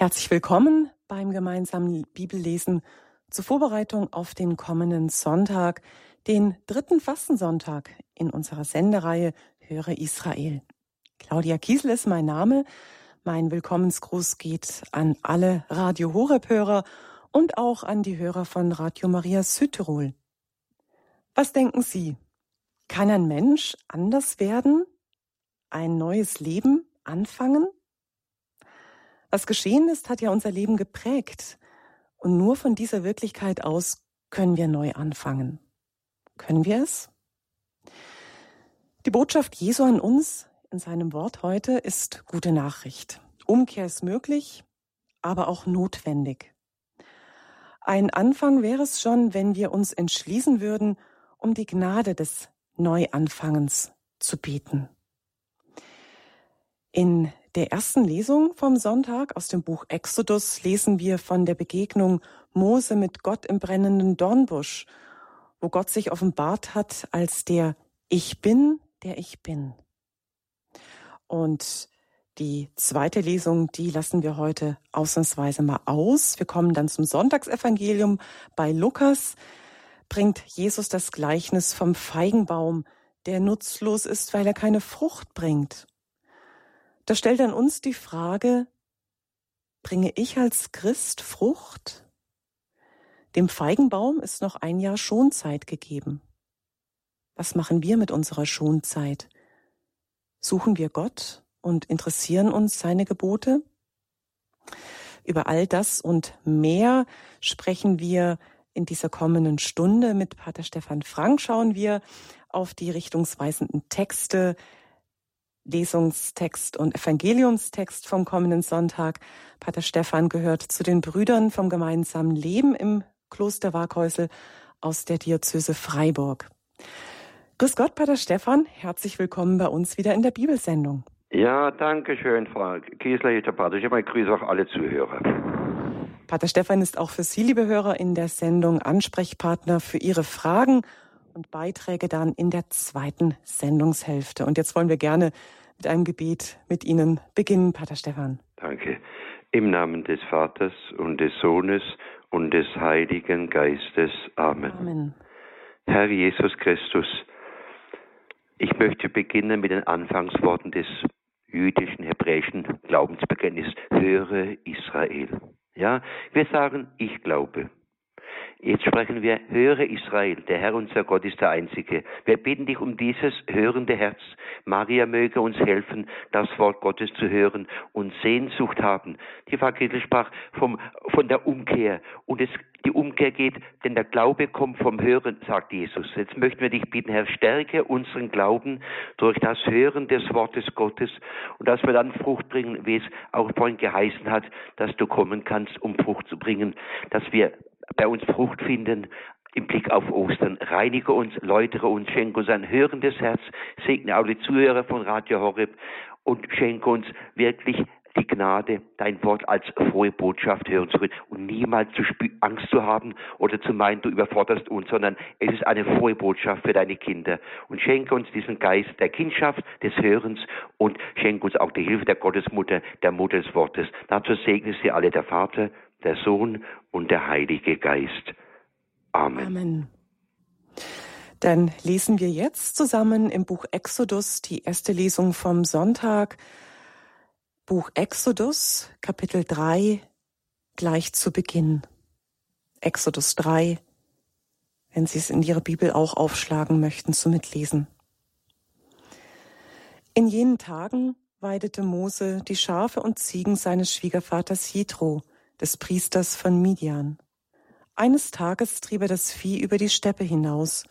Herzlich willkommen beim gemeinsamen Bibellesen zur Vorbereitung auf den kommenden Sonntag, den dritten Fastensonntag in unserer Sendereihe Höre Israel. Claudia Kiesel ist mein Name. Mein Willkommensgruß geht an alle Radio Horeb-Hörer und auch an die Hörer von Radio Maria Südtirol. Was denken Sie? Kann ein Mensch anders werden? Ein neues Leben anfangen? Was geschehen ist, hat ja unser Leben geprägt. Und nur von dieser Wirklichkeit aus können wir neu anfangen. Können wir es? Die Botschaft Jesu an uns in seinem Wort heute ist gute Nachricht. Umkehr ist möglich, aber auch notwendig. Ein Anfang wäre es schon, wenn wir uns entschließen würden, um die Gnade des Neuanfangens zu beten. In der ersten Lesung vom Sonntag aus dem Buch Exodus lesen wir von der Begegnung Mose mit Gott im brennenden Dornbusch, wo Gott sich offenbart hat als der Ich bin, der ich bin. Und die zweite Lesung, die lassen wir heute ausnahmsweise mal aus. Wir kommen dann zum Sonntagsevangelium. Bei Lukas bringt Jesus das Gleichnis vom Feigenbaum, der nutzlos ist, weil er keine Frucht bringt. Da stellt an uns die Frage, bringe ich als Christ Frucht? Dem Feigenbaum ist noch ein Jahr Schonzeit gegeben. Was machen wir mit unserer Schonzeit? Suchen wir Gott und interessieren uns seine Gebote? Über all das und mehr sprechen wir in dieser kommenden Stunde mit Pater Stefan Frank. Schauen wir auf die richtungsweisenden Texte Lesungstext und Evangeliumstext vom kommenden Sonntag. Pater Stefan gehört zu den Brüdern vom gemeinsamen Leben im Kloster Waghäusel aus der Diözese Freiburg. Grüß Gott, Pater Stefan. Herzlich willkommen bei uns wieder in der Bibelsendung. Ja, danke schön, Frau Kiesler, hier Pater. Ich grüße auch alle Zuhörer. Pater Stefan ist auch für Sie, liebe Hörer, in der Sendung Ansprechpartner für Ihre Fragen und Beiträge dann in der zweiten Sendungshälfte. Und jetzt wollen wir gerne mit einem Gebet mit Ihnen beginnen, Pater Stefan. Danke. Im Namen des Vaters und des Sohnes und des Heiligen Geistes. Amen. Amen. Herr Jesus Christus, ich möchte beginnen mit den Anfangsworten des jüdischen, hebräischen Glaubensbekenntnisses. Höre Israel. Ja, wir sagen, ich glaube. Jetzt sprechen wir, höre Israel, der Herr unser Gott ist der Einzige. Wir bitten dich um dieses hörende Herz. Maria möge uns helfen, das Wort Gottes zu hören und Sehnsucht haben. Die Evangelische sprach vom, von der Umkehr. Und es, die Umkehr geht, denn der Glaube kommt vom Hören, sagt Jesus. Jetzt möchten wir dich bitten, Herr, stärke unseren Glauben durch das Hören des Wortes Gottes und dass wir dann Frucht bringen, wie es auch vorhin geheißen hat, dass du kommen kannst, um Frucht zu bringen, dass wir bei uns Frucht finden im Blick auf Ostern. Reinige uns, läutere uns, schenke uns ein hörendes Herz, segne die Zuhörer von Radio Horeb und schenke uns wirklich die Gnade, dein Wort als frohe Botschaft hören zu können und niemals zu Angst zu haben oder zu meinen, du überforderst uns, sondern es ist eine frohe Botschaft für deine Kinder. Und schenke uns diesen Geist der Kindschaft, des Hörens und schenke uns auch die Hilfe der Gottesmutter, der Mutter des Wortes. Dazu segne sie alle der Vater, der Sohn und der Heilige Geist. Amen. Amen. Dann lesen wir jetzt zusammen im Buch Exodus die erste Lesung vom Sonntag. Buch Exodus, Kapitel 3, gleich zu Beginn. Exodus 3, wenn Sie es in Ihrer Bibel auch aufschlagen möchten zum Mitlesen. In jenen Tagen weidete Mose die Schafe und Ziegen seines Schwiegervaters Jethro des Priesters von Midian. Eines Tages trieb er das Vieh über die Steppe hinaus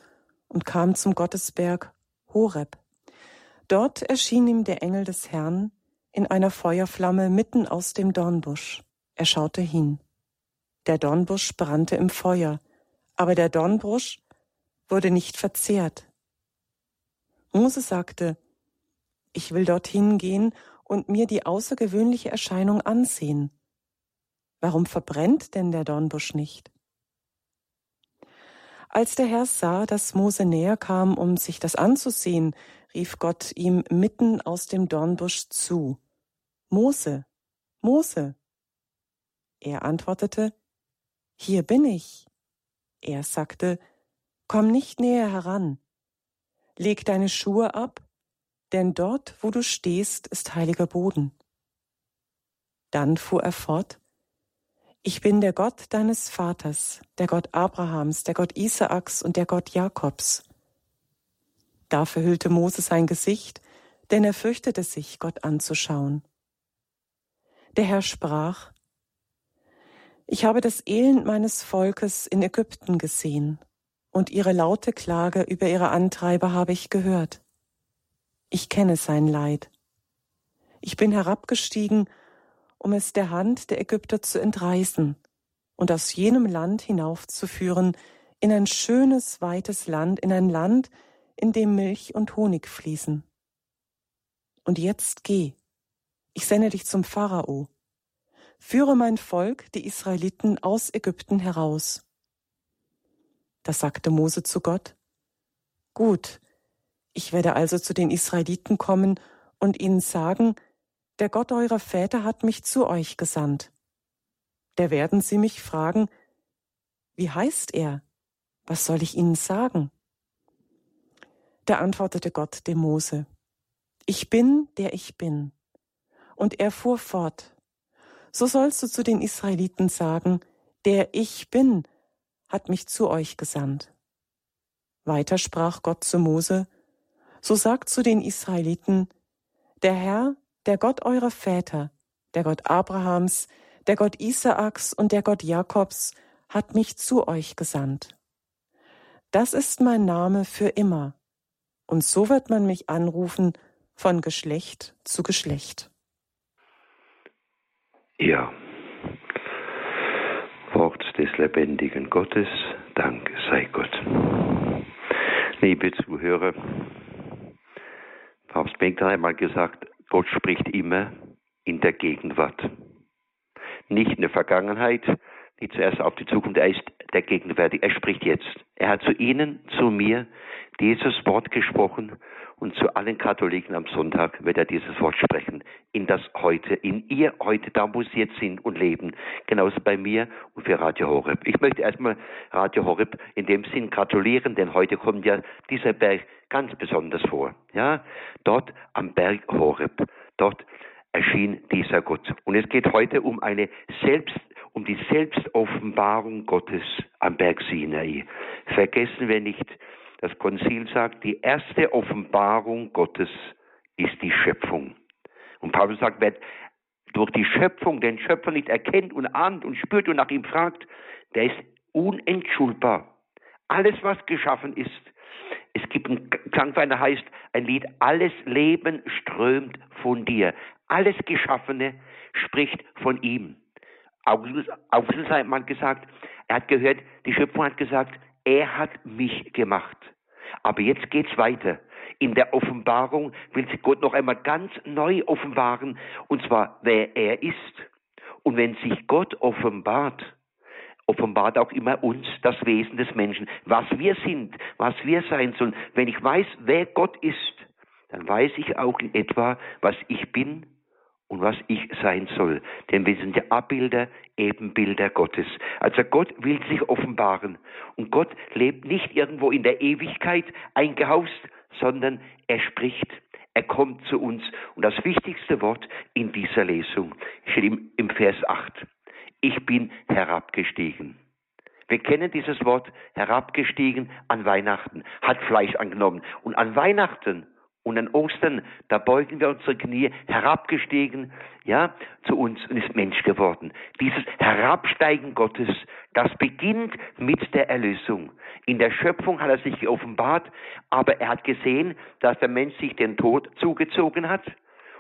und kam zum Gottesberg Horeb. Dort erschien ihm der Engel des Herrn in einer Feuerflamme mitten aus dem Dornbusch. Er schaute hin. Der Dornbusch brannte im Feuer, aber der Dornbusch wurde nicht verzehrt. Mose sagte, ich will dorthin gehen und mir die außergewöhnliche Erscheinung ansehen. Warum verbrennt denn der Dornbusch nicht? Als der Herr sah, dass Mose näher kam, um sich das anzusehen, rief Gott ihm mitten aus dem Dornbusch zu. Mose, Mose. Er antwortete, Hier bin ich. Er sagte, Komm nicht näher heran. Leg deine Schuhe ab, denn dort, wo du stehst, ist heiliger Boden. Dann fuhr er fort, Ich bin der Gott deines Vaters, der Gott Abrahams, der Gott Isaaks und der Gott Jakobs. Da verhüllte Mose sein Gesicht, denn er fürchtete sich, Gott anzuschauen. Der Herr sprach, Ich habe das Elend meines Volkes in Ägypten gesehen, und ihre laute Klage über ihre Antreiber habe ich gehört. Ich kenne sein Leid. Ich bin herabgestiegen, um es der Hand der Ägypter zu entreißen und aus jenem Land hinaufzuführen in ein schönes, weites Land, in ein Land, in dem Milch und Honig fließen. Und jetzt geh, ich sende dich zum Pharao. Führe mein Volk, die Israeliten, aus Ägypten heraus. Da sagte Mose zu Gott, Gut, ich werde also zu den Israeliten kommen und ihnen sagen, der Gott eurer Väter hat mich zu euch gesandt. Da werden sie mich fragen, wie heißt er? Was soll ich ihnen sagen? Da antwortete Gott dem Mose, Ich bin, der ich bin. Und er fuhr fort, So sollst du zu den Israeliten sagen, der ich bin, hat mich zu euch gesandt. Weiter sprach Gott zu Mose, So sagt zu den Israeliten, Der Herr, der Gott eurer Väter, der Gott Abrahams, der Gott Isaaks und der Gott Jakobs, hat mich zu euch gesandt. Das ist mein Name für immer, und so wird man mich anrufen von Geschlecht zu Geschlecht. Ja, Wort des lebendigen Gottes, Dank sei Gott. Liebe Zuhörer, Papst Bengt hat einmal gesagt, Gott spricht immer in der Gegenwart. Nicht in der Vergangenheit, die zuerst auf die Zukunft, er ist der Gegenwärtige, er spricht jetzt. Er hat zu Ihnen, zu mir dieses Wort gesprochen und zu allen Katholiken am Sonntag wird er dieses Wort sprechen. In das heute, in ihr heute, da wo sie jetzt sind und leben. Genauso bei mir und für Radio Horeb. Ich möchte erstmal Radio Horeb in dem Sinn gratulieren, denn heute kommt ja dieser Berg ganz besonders vor. Ja, dort am Berg Horeb. Dort erschien dieser Gott. Und es geht heute um eine Selbst, um die Selbstoffenbarung Gottes am Berg Sinai. Vergessen wir nicht, das Konzil sagt, die erste Offenbarung Gottes ist die Schöpfung. Und Paulus sagt, wer durch die Schöpfung den Schöpfer nicht erkennt und ahnt und spürt und nach ihm fragt, der ist unentschuldbar. Alles, was geschaffen ist, es gibt einen Klang, der heißt ein Lied, alles Leben strömt von dir. Alles Geschaffene spricht von ihm. Augustus hat gesagt, er hat gehört, die Schöpfung hat gesagt, er hat mich gemacht. Aber jetzt geht's weiter. In der Offenbarung will sich Gott noch einmal ganz neu offenbaren, und zwar wer er ist. Und wenn sich Gott offenbart, offenbart auch immer uns das Wesen des Menschen, was wir sind, was wir sein sollen. Wenn ich weiß, wer Gott ist, dann weiß ich auch in etwa, was ich bin und was ich sein soll. Denn wir sind ja Abbilder, Ebenbilder Gottes. Also Gott will sich offenbaren. Und Gott lebt nicht irgendwo in der Ewigkeit eingehaust, sondern er spricht. Er kommt zu uns. Und das wichtigste Wort in dieser Lesung steht im, im Vers 8. Ich bin herabgestiegen. Wir kennen dieses Wort herabgestiegen an Weihnachten, hat Fleisch angenommen. Und an Weihnachten und an Ostern, da beugen wir unsere Knie, herabgestiegen, ja, zu uns und ist Mensch geworden. Dieses Herabsteigen Gottes, das beginnt mit der Erlösung. In der Schöpfung hat er sich geoffenbart, aber er hat gesehen, dass der Mensch sich den Tod zugezogen hat.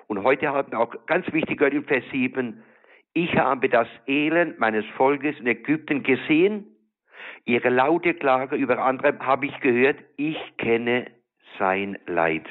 Und heute haben wir auch ganz wichtig gehört im Vers 7, ich habe das Elend meines Volkes in Ägypten gesehen, ihre laute Klage über andere habe ich gehört, ich kenne sein Leid.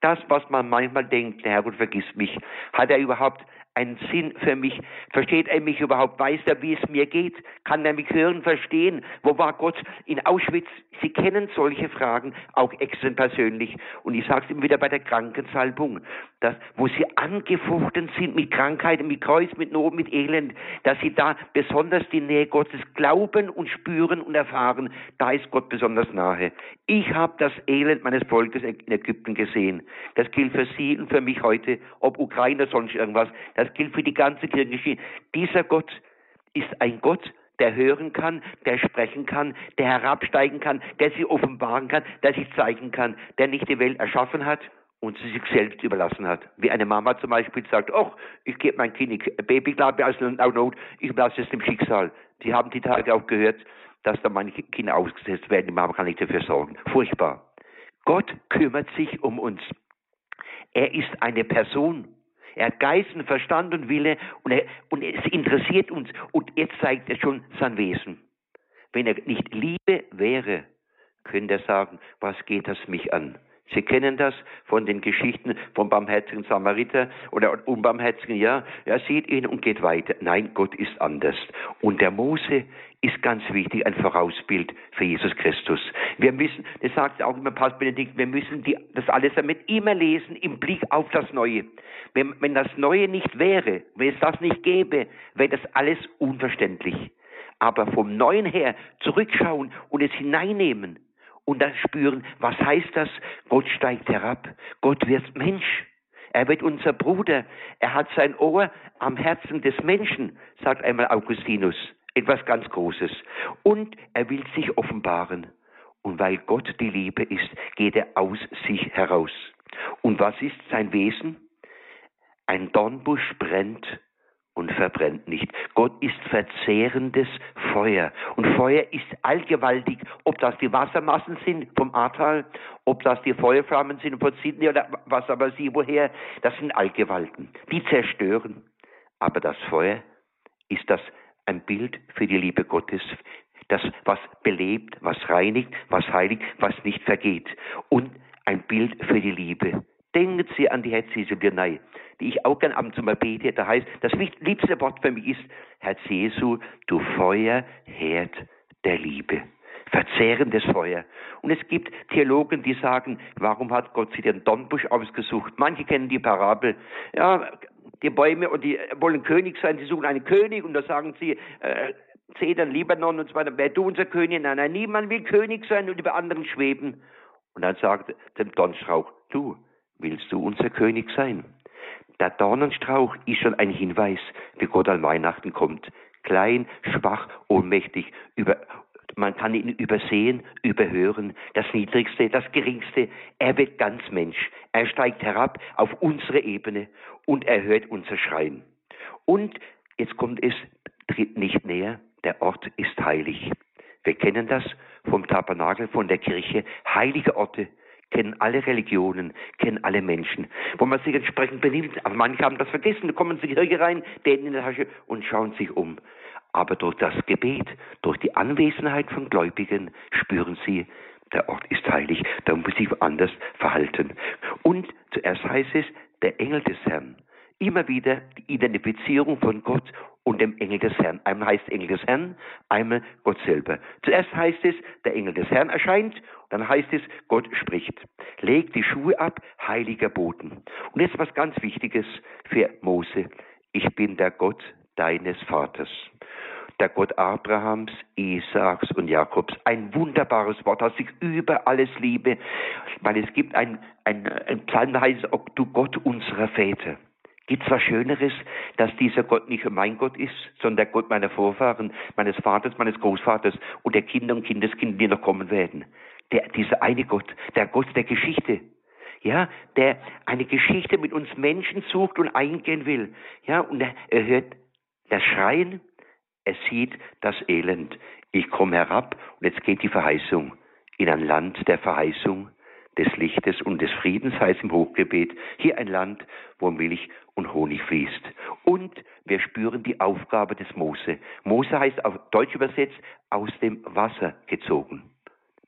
Das, was man manchmal denkt, der Herrgott vergisst mich, hat er überhaupt einen Sinn für mich? Versteht er mich überhaupt? Weiß er, wie es mir geht? Kann er mich hören, verstehen? Wo war Gott in Auschwitz? Sie kennen solche Fragen auch extrem persönlich. Und ich sage es immer wieder bei der Krankensalbung, dass, wo sie angefochten sind mit Krankheiten, mit Kreuz, mit Not, mit Elend, dass sie da besonders die Nähe Gottes glauben und spüren und erfahren. Da ist Gott besonders nahe. Ich habe das Elend meines Volkes in Ägypten gesehen. Das gilt für Sie und für mich heute, ob Ukraine, sonst irgendwas. Das gilt für die ganze Kirche. Dieser Gott ist ein Gott, der hören kann, der sprechen kann, der herabsteigen kann, der sich offenbaren kann, der sich zeigen kann, der nicht die Welt erschaffen hat und sie sich selbst überlassen hat. Wie eine Mama zum Beispiel sagt, ach, ich gebe mein Kind Baby, glaube ich, als Not, ich überlasse es dem Schicksal. Sie haben die Tage auch gehört, dass da meine Kinder ausgesetzt werden, die Mama kann nicht dafür sorgen. Furchtbar. Gott kümmert sich um uns. Er ist eine Person. Er hat Geist und Verstand und Wille und, er, und es interessiert uns. Und jetzt zeigt er schon sein Wesen. Wenn er nicht Liebe wäre, könnte er sagen, was geht das mich an? Sie kennen das von den Geschichten vom barmherzigen Samariter oder unbarmherzigen, ja, er sieht ihn und geht weiter. Nein, Gott ist anders. Und der Mose ist ganz wichtig, ein Vorausbild für Jesus Christus. Wir müssen, das sagt auch immer Papst Benedikt, wir müssen die, das alles mit immer lesen im Blick auf das Neue. Wenn, wenn das Neue nicht wäre, wenn es das nicht gäbe, wäre das alles unverständlich. Aber vom Neuen her zurückschauen und es hineinnehmen, und dann spüren, was heißt das? Gott steigt herab, Gott wird Mensch. Er wird unser Bruder. Er hat sein Ohr am Herzen des Menschen, sagt einmal Augustinus. Etwas ganz Großes. Und er will sich offenbaren. Und weil Gott die Liebe ist, geht er aus sich heraus. Und was ist sein Wesen? Ein Dornbusch brennt und verbrennt nicht. Gott ist verzehrendes Feuer. Und Feuer ist allgewaltig, ob das die Wassermassen sind vom Ahrtal, ob das die Feuerflammen sind von Sydney oder was aber sie woher, das sind Allgewalten. Die zerstören. Aber das Feuer ist das ein Bild für die Liebe Gottes, das was belebt, was reinigt, was heiligt, was nicht vergeht. Und ein Bild für die Liebe. Denken Sie an die Herzliche Birnei die ich auch gern abends mal bete. Da heißt, das liebste Wort für mich ist, Herr Jesu, du Feuerherd der Liebe. Verzehrendes Feuer. Und es gibt Theologen, die sagen, warum hat Gott sich den Dornbusch ausgesucht? Manche kennen die Parabel. Ja, die Bäume und die wollen König sein, sie suchen einen König und da sagen sie, äh, Zedern, Libanon und so weiter, wer du unser König? Nein, nein, niemand will König sein und über anderen schweben. Und dann sagt der Dornstrauch, du, willst du unser König sein? Der Dornenstrauch ist schon ein Hinweis, wie Gott an Weihnachten kommt. Klein, schwach, ohnmächtig, über, man kann ihn übersehen, überhören, das Niedrigste, das Geringste. Er wird ganz Mensch. Er steigt herab auf unsere Ebene und er hört unser Schreien. Und jetzt kommt es, tritt nicht näher, der Ort ist heilig. Wir kennen das vom Tabernakel, von der Kirche, heilige Orte kennen alle Religionen, kennen alle Menschen, wo man sich entsprechend benimmt. Aber manche haben das vergessen, da kommen sie hier rein, denen in der Tasche und schauen sich um. Aber durch das Gebet, durch die Anwesenheit von Gläubigen spüren sie, der Ort ist heilig, da muss ich anders verhalten. Und zuerst heißt es, der Engel des Herrn. Immer wieder die Identifizierung von Gott und dem Engel des Herrn. Einmal heißt Engel des Herrn, einmal Gott selber. Zuerst heißt es, der Engel des Herrn erscheint, dann heißt es, Gott spricht. Legt die Schuhe ab, heiliger Boten. Und jetzt was ganz Wichtiges für Mose. Ich bin der Gott deines Vaters. Der Gott Abrahams, Isaaks und Jakobs. Ein wunderbares Wort, das ich über alles liebe, weil es gibt ein, ein, ein Psalm, heißt, ob du Gott unserer Väter. Gibt es was Schöneres, dass dieser Gott nicht mein Gott ist, sondern der Gott meiner Vorfahren, meines Vaters, meines Großvaters und der Kinder und Kindeskinder, die noch kommen werden? Der, dieser eine Gott, der Gott der Geschichte. Ja, der eine Geschichte mit uns Menschen sucht und eingehen will. Ja, und er, er hört das Schreien, er sieht das Elend. Ich komme herab und jetzt geht die Verheißung in ein Land der Verheißung, des Lichtes und des Friedens, heißt im Hochgebet, hier ein Land, wo Milch und Honig fließt. Und wir spüren die Aufgabe des Mose. Mose heißt auf Deutsch übersetzt aus dem Wasser gezogen.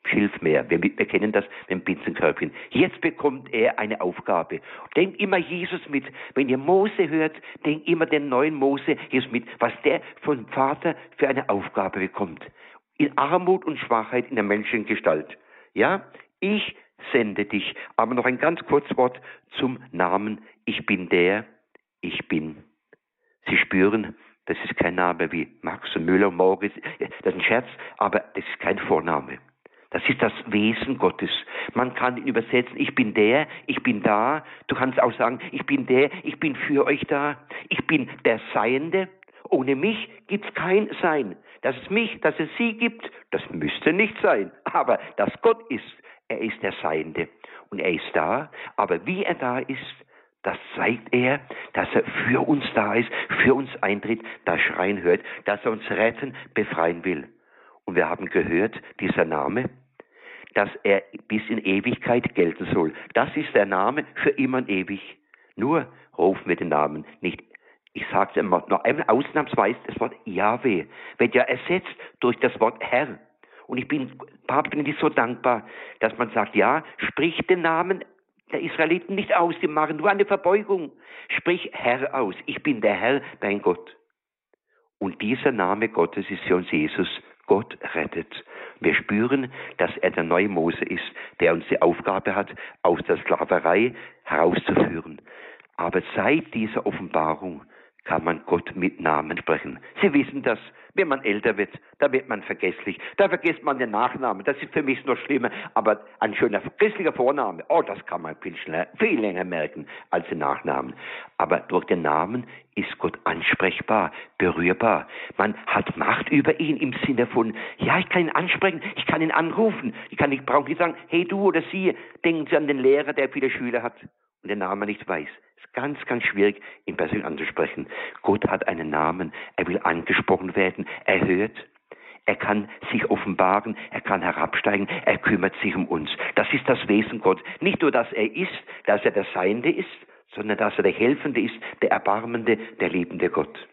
Schilfmeer. Wir, wir kennen das mit dem Binsenkörbchen. Jetzt bekommt er eine Aufgabe. Denkt immer Jesus mit. Wenn ihr Mose hört, denkt immer den neuen Mose Jesus mit, was der vom Vater für eine Aufgabe bekommt. In Armut und Schwachheit in der menschlichen Gestalt. Ja, ich sende dich. Aber noch ein ganz kurzes Wort zum Namen. Ich bin der, ich bin. Sie spüren, das ist kein Name wie Max und Müller und Morgen. Das ist ein Scherz, aber das ist kein Vorname. Das ist das Wesen Gottes. Man kann ihn übersetzen, ich bin der, ich bin da. Du kannst auch sagen, ich bin der, ich bin für euch da. Ich bin der Seiende. Ohne mich gibt es kein Sein. Dass es mich, dass es sie gibt, das müsste nicht sein. Aber dass Gott ist, er ist der Seiende. Und er ist da. Aber wie er da ist, das zeigt er, dass er für uns da ist, für uns eintritt, das Schreien hört, dass er uns retten, befreien will. Und wir haben gehört, dieser Name, dass er bis in Ewigkeit gelten soll. Das ist der Name für immer und ewig. Nur rufen wir den Namen nicht. Ich sage es immer, noch einmal ausnahmsweise, das Wort Yahweh wird ja ersetzt durch das Wort Herr. Und ich bin, Papst, bin ich so dankbar, dass man sagt, ja, sprich den Namen der Israeliten nicht aus, die machen nur eine Verbeugung. Sprich Herr aus, ich bin der Herr, dein Gott. Und dieser Name Gottes ist für uns Jesus. Gott rettet. Wir spüren, dass er der neue Mose ist, der uns die Aufgabe hat, aus der Sklaverei herauszuführen. Aber seit dieser Offenbarung kann man Gott mit Namen sprechen. Sie wissen das. Wenn man älter wird, da wird man vergesslich. Da vergisst man den Nachnamen. Das ist für mich noch schlimmer. Aber ein schöner christlicher Vorname, oh, das kann man viel schneller, viel länger merken als den Nachnamen. Aber durch den Namen ist Gott ansprechbar, berührbar. Man hat Macht über ihn im Sinne von, ja, ich kann ihn ansprechen, ich kann ihn anrufen. Ich kann nicht, brauche nicht sagen, hey du oder sie, denken Sie an den Lehrer, der viele Schüler hat und den Namen nicht weiß ganz, ganz schwierig, ihn persönlich anzusprechen. Gott hat einen Namen, er will angesprochen werden, er hört, er kann sich offenbaren, er kann herabsteigen, er kümmert sich um uns. Das ist das Wesen Gott. Nicht nur, dass er ist, dass er der Seiende ist, sondern dass er der Helfende ist, der Erbarmende, der liebende Gott.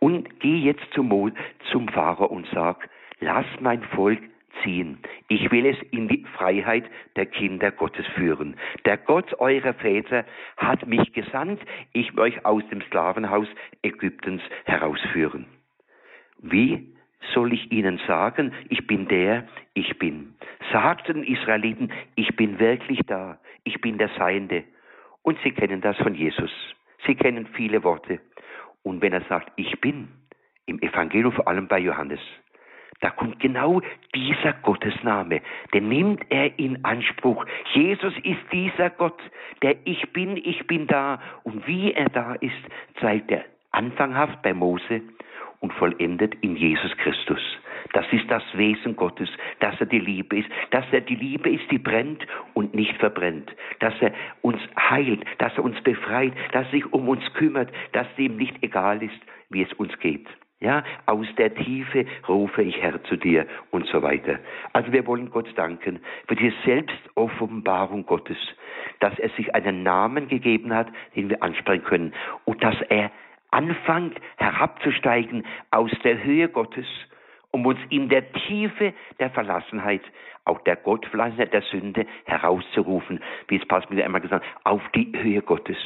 Und geh jetzt zum, zum Pharao und sag, lass mein Volk ziehen. Ich will es in die Freiheit der Kinder Gottes führen. Der Gott eurer Väter hat mich gesandt, ich will euch aus dem Sklavenhaus Ägyptens herausführen. Wie soll ich ihnen sagen, ich bin der, ich bin? Sagten Israeliten, ich bin wirklich da, ich bin der Seiende. Und sie kennen das von Jesus. Sie kennen viele Worte. Und wenn er sagt, ich bin, im Evangelium vor allem bei Johannes, da kommt genau dieser Gottesname, den nimmt er in Anspruch. Jesus ist dieser Gott, der Ich bin, ich bin da. Und wie er da ist, zeigt er anfanghaft bei Mose und vollendet in Jesus Christus. Das ist das Wesen Gottes, dass er die Liebe ist, dass er die Liebe ist, die brennt und nicht verbrennt, dass er uns heilt, dass er uns befreit, dass er sich um uns kümmert, dass ihm nicht egal ist, wie es uns geht. Ja, aus der Tiefe rufe ich Herr zu dir und so weiter. Also wir wollen Gott danken für die Selbstoffenbarung Gottes, dass er sich einen Namen gegeben hat, den wir ansprechen können. Und dass er anfängt herabzusteigen aus der Höhe Gottes, um uns in der Tiefe der Verlassenheit, auch der Gottverlassenheit der Sünde herauszurufen, wie es mir einmal gesagt hat, auf die Höhe Gottes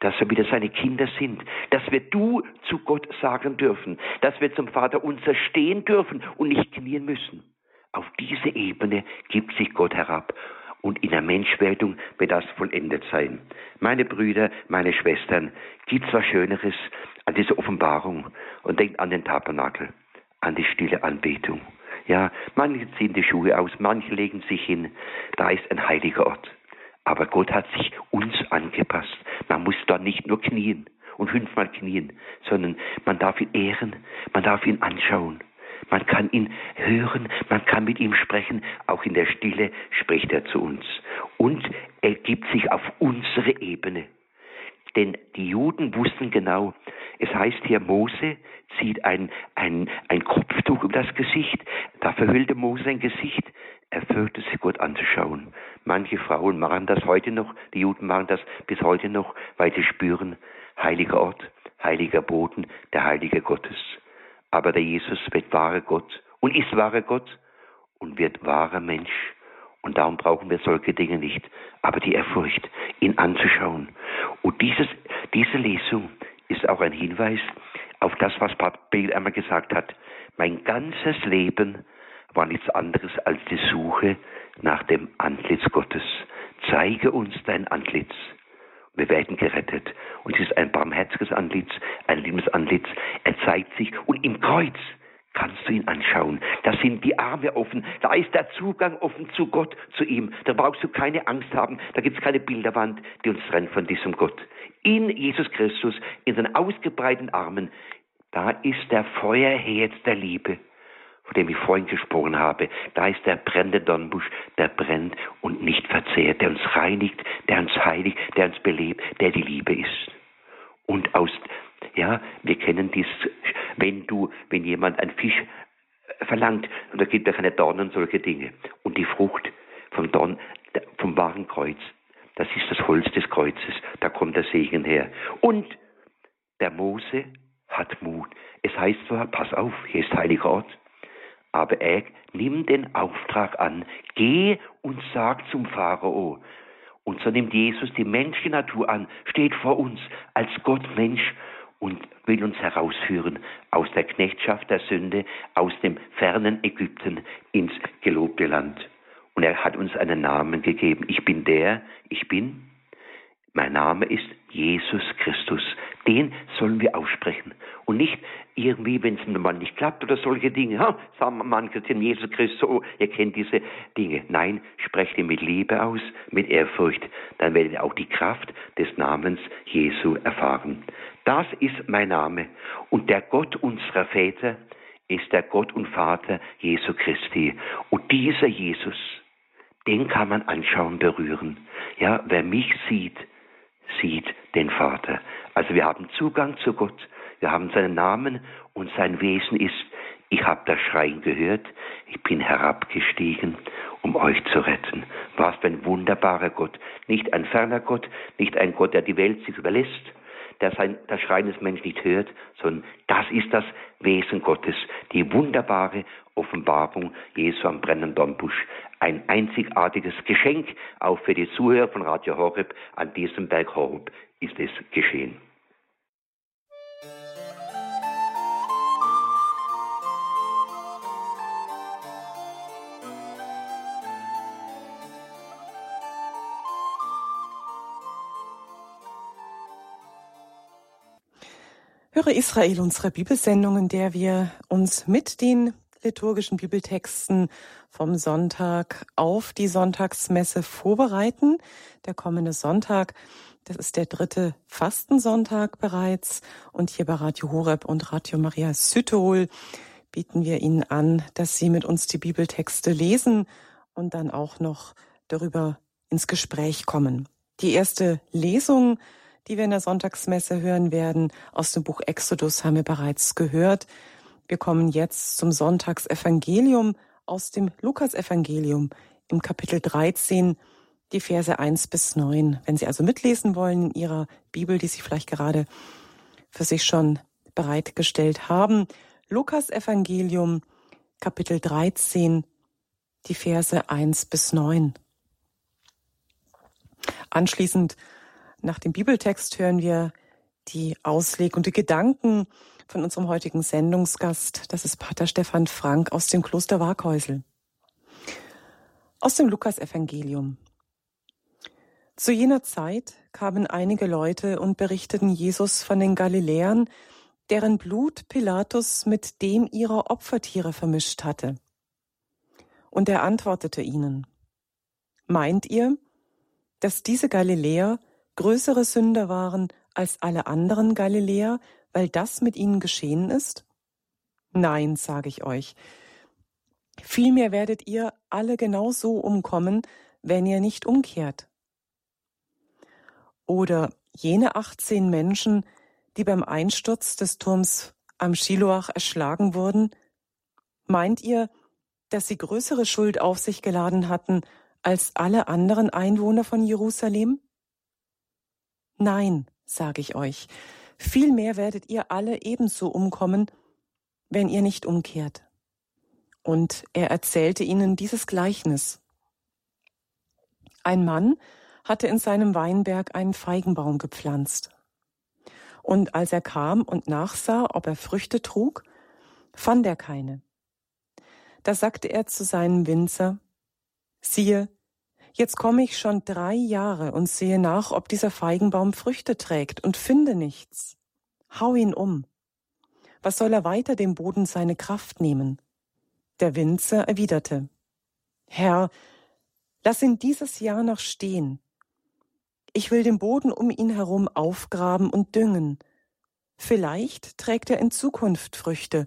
dass wir wieder seine Kinder sind, dass wir du zu Gott sagen dürfen, dass wir zum Vater unser stehen dürfen und nicht knien müssen. Auf diese Ebene gibt sich Gott herab und in der Menschwerdung wird das vollendet sein. Meine Brüder, meine Schwestern, gibt was Schöneres an dieser Offenbarung und denkt an den Tabernakel, an die stille Anbetung. Ja, manche ziehen die Schuhe aus, manche legen sich hin. Da ist ein heiliger Ort. Aber Gott hat sich uns angepasst. Man muss da nicht nur knien und fünfmal knien, sondern man darf ihn ehren, man darf ihn anschauen. Man kann ihn hören, man kann mit ihm sprechen, auch in der Stille spricht er zu uns. Und er gibt sich auf unsere Ebene. Denn die Juden wussten genau, es heißt hier, Mose zieht ein, ein, ein Kopftuch um das Gesicht, da verhüllte Mose sein Gesicht, er fürchte sich Gott anzuschauen. Manche Frauen machen das heute noch, die Juden machen das bis heute noch, weil sie spüren, heiliger Ort, heiliger Boden, der Heilige Gottes. Aber der Jesus wird wahrer Gott und ist wahrer Gott und wird wahrer Mensch. Und darum brauchen wir solche Dinge nicht. Aber die Ehrfurcht, ihn anzuschauen. Und dieses, diese Lesung ist auch ein Hinweis auf das, was Bale einmal gesagt hat. Mein ganzes Leben war nichts anderes als die Suche nach dem Antlitz Gottes. Zeige uns dein Antlitz. Wir werden gerettet. Und es ist ein barmherziges Antlitz, ein liebes Antlitz. Er zeigt sich und im Kreuz kannst du ihn anschauen. Da sind die Arme offen. Da ist der Zugang offen zu Gott, zu ihm. Da brauchst du keine Angst haben. Da gibt es keine Bilderwand, die uns trennt von diesem Gott. In Jesus Christus, in seinen ausgebreiteten Armen, da ist der Feuerherd der Liebe von dem ich vorhin gesprochen habe, da ist der brennende Dornbusch, der brennt und nicht verzehrt, der uns reinigt, der uns heiligt, der uns belebt, der die Liebe ist. Und aus, ja, wir kennen dies, wenn du, wenn jemand ein Fisch verlangt, und da gibt er keine Dornen und solche Dinge. Und die Frucht vom Dorn, vom wahren Kreuz, das ist das Holz des Kreuzes, da kommt der Segen her. Und der Mose hat Mut. Es heißt zwar, pass auf, hier ist heiliger Ort, aber er nimmt den Auftrag an, geh und sag zum Pharao. Und so nimmt Jesus die menschliche Natur an, steht vor uns als Gott Mensch und will uns herausführen aus der Knechtschaft der Sünde, aus dem fernen Ägypten ins gelobte Land. Und er hat uns einen Namen gegeben. Ich bin der, ich bin. Mein Name ist Jesus Christus. Den sollen wir aussprechen. Und nicht irgendwie, wenn es Mann nicht klappt oder solche Dinge. Ha, sagen manche den Jesus Christus, oh, ihr kennt diese Dinge. Nein, sprecht ihn mit Liebe aus, mit Ehrfurcht. Dann werdet ihr auch die Kraft des Namens Jesu erfahren. Das ist mein Name. Und der Gott unserer Väter ist der Gott und Vater Jesu Christi. Und dieser Jesus, den kann man anschauen, berühren. Ja, wer mich sieht, sieht den Vater. Also wir haben Zugang zu Gott, wir haben seinen Namen und sein Wesen ist, ich habe das Schreien gehört, ich bin herabgestiegen, um euch zu retten. Was für ein wunderbarer Gott. Nicht ein ferner Gott, nicht ein Gott, der die Welt sich überlässt, der sein, das Schreien des Menschen nicht hört, sondern das ist das Wesen Gottes, die wunderbare Offenbarung Jesu am brennenden Dornbusch. Ein einzigartiges Geschenk, auch für die Zuhörer von Radio Horeb, an diesem Berg Horeb ist es geschehen. Höre Israel, unsere Bibelsendung, in der wir uns mit den liturgischen Bibeltexten vom Sonntag auf die Sonntagsmesse vorbereiten. Der kommende Sonntag, das ist der dritte Fastensonntag bereits. Und hier bei Radio Horeb und Radio Maria Südtirol bieten wir Ihnen an, dass Sie mit uns die Bibeltexte lesen und dann auch noch darüber ins Gespräch kommen. Die erste Lesung die wir in der Sonntagsmesse hören werden. Aus dem Buch Exodus haben wir bereits gehört. Wir kommen jetzt zum Sonntagsevangelium aus dem Lukasevangelium im Kapitel 13, die Verse 1 bis 9. Wenn Sie also mitlesen wollen in Ihrer Bibel, die Sie vielleicht gerade für sich schon bereitgestellt haben. Lukas Evangelium, Kapitel 13, die Verse 1 bis 9. Anschließend nach dem Bibeltext hören wir die Ausleg und die Gedanken von unserem heutigen Sendungsgast. Das ist Pater Stefan Frank aus dem Kloster Waghäusel. Aus dem Lukasevangelium. Zu jener Zeit kamen einige Leute und berichteten Jesus von den Galiläern, deren Blut Pilatus mit dem ihrer Opfertiere vermischt hatte. Und er antwortete ihnen, Meint ihr, dass diese Galiläer größere Sünder waren als alle anderen Galiläer, weil das mit ihnen geschehen ist? Nein, sage ich euch. Vielmehr werdet ihr alle genauso umkommen, wenn ihr nicht umkehrt. Oder jene 18 Menschen, die beim Einsturz des Turms am Shiloach erschlagen wurden, meint ihr, dass sie größere Schuld auf sich geladen hatten als alle anderen Einwohner von Jerusalem? Nein, sage ich euch, vielmehr werdet ihr alle ebenso umkommen, wenn ihr nicht umkehrt. und er erzählte ihnen dieses Gleichnis. Ein Mann hatte in seinem Weinberg einen Feigenbaum gepflanzt. Und als er kam und nachsah, ob er Früchte trug, fand er keine. Da sagte er zu seinem Winzer, siehe, jetzt komme ich schon drei Jahre und sehe nach, ob dieser Feigenbaum Früchte trägt und finde nichts. Hau ihn um. Was soll er weiter dem Boden seine Kraft nehmen? Der Winzer erwiderte, Herr, lass ihn dieses Jahr noch stehen. Ich will den Boden um ihn herum aufgraben und düngen. Vielleicht trägt er in Zukunft Früchte.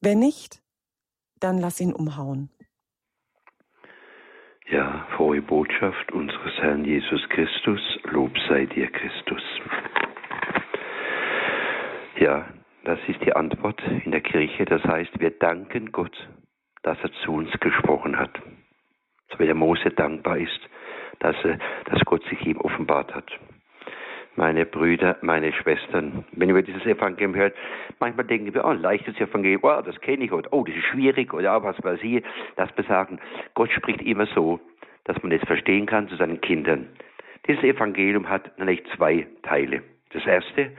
Wenn nicht, dann lass ihn umhauen. Ja, frohe Botschaft unseres Herrn Jesus Christus, Lob sei dir Christus. Ja, das ist die Antwort in der Kirche. Das heißt, wir danken Gott, dass er zu uns gesprochen hat. So wie der Mose dankbar ist, dass, er, dass Gott sich ihm offenbart hat meine Brüder, meine Schwestern. Wenn wir dieses Evangelium hören, manchmal denken wir, oh, leichtes Evangelium, oh, das kenne ich, oder oh, das ist schwierig, oder was weiß ich, das besagen. Gott spricht immer so, dass man es verstehen kann zu seinen Kindern. Dieses Evangelium hat nämlich zwei Teile. Das erste,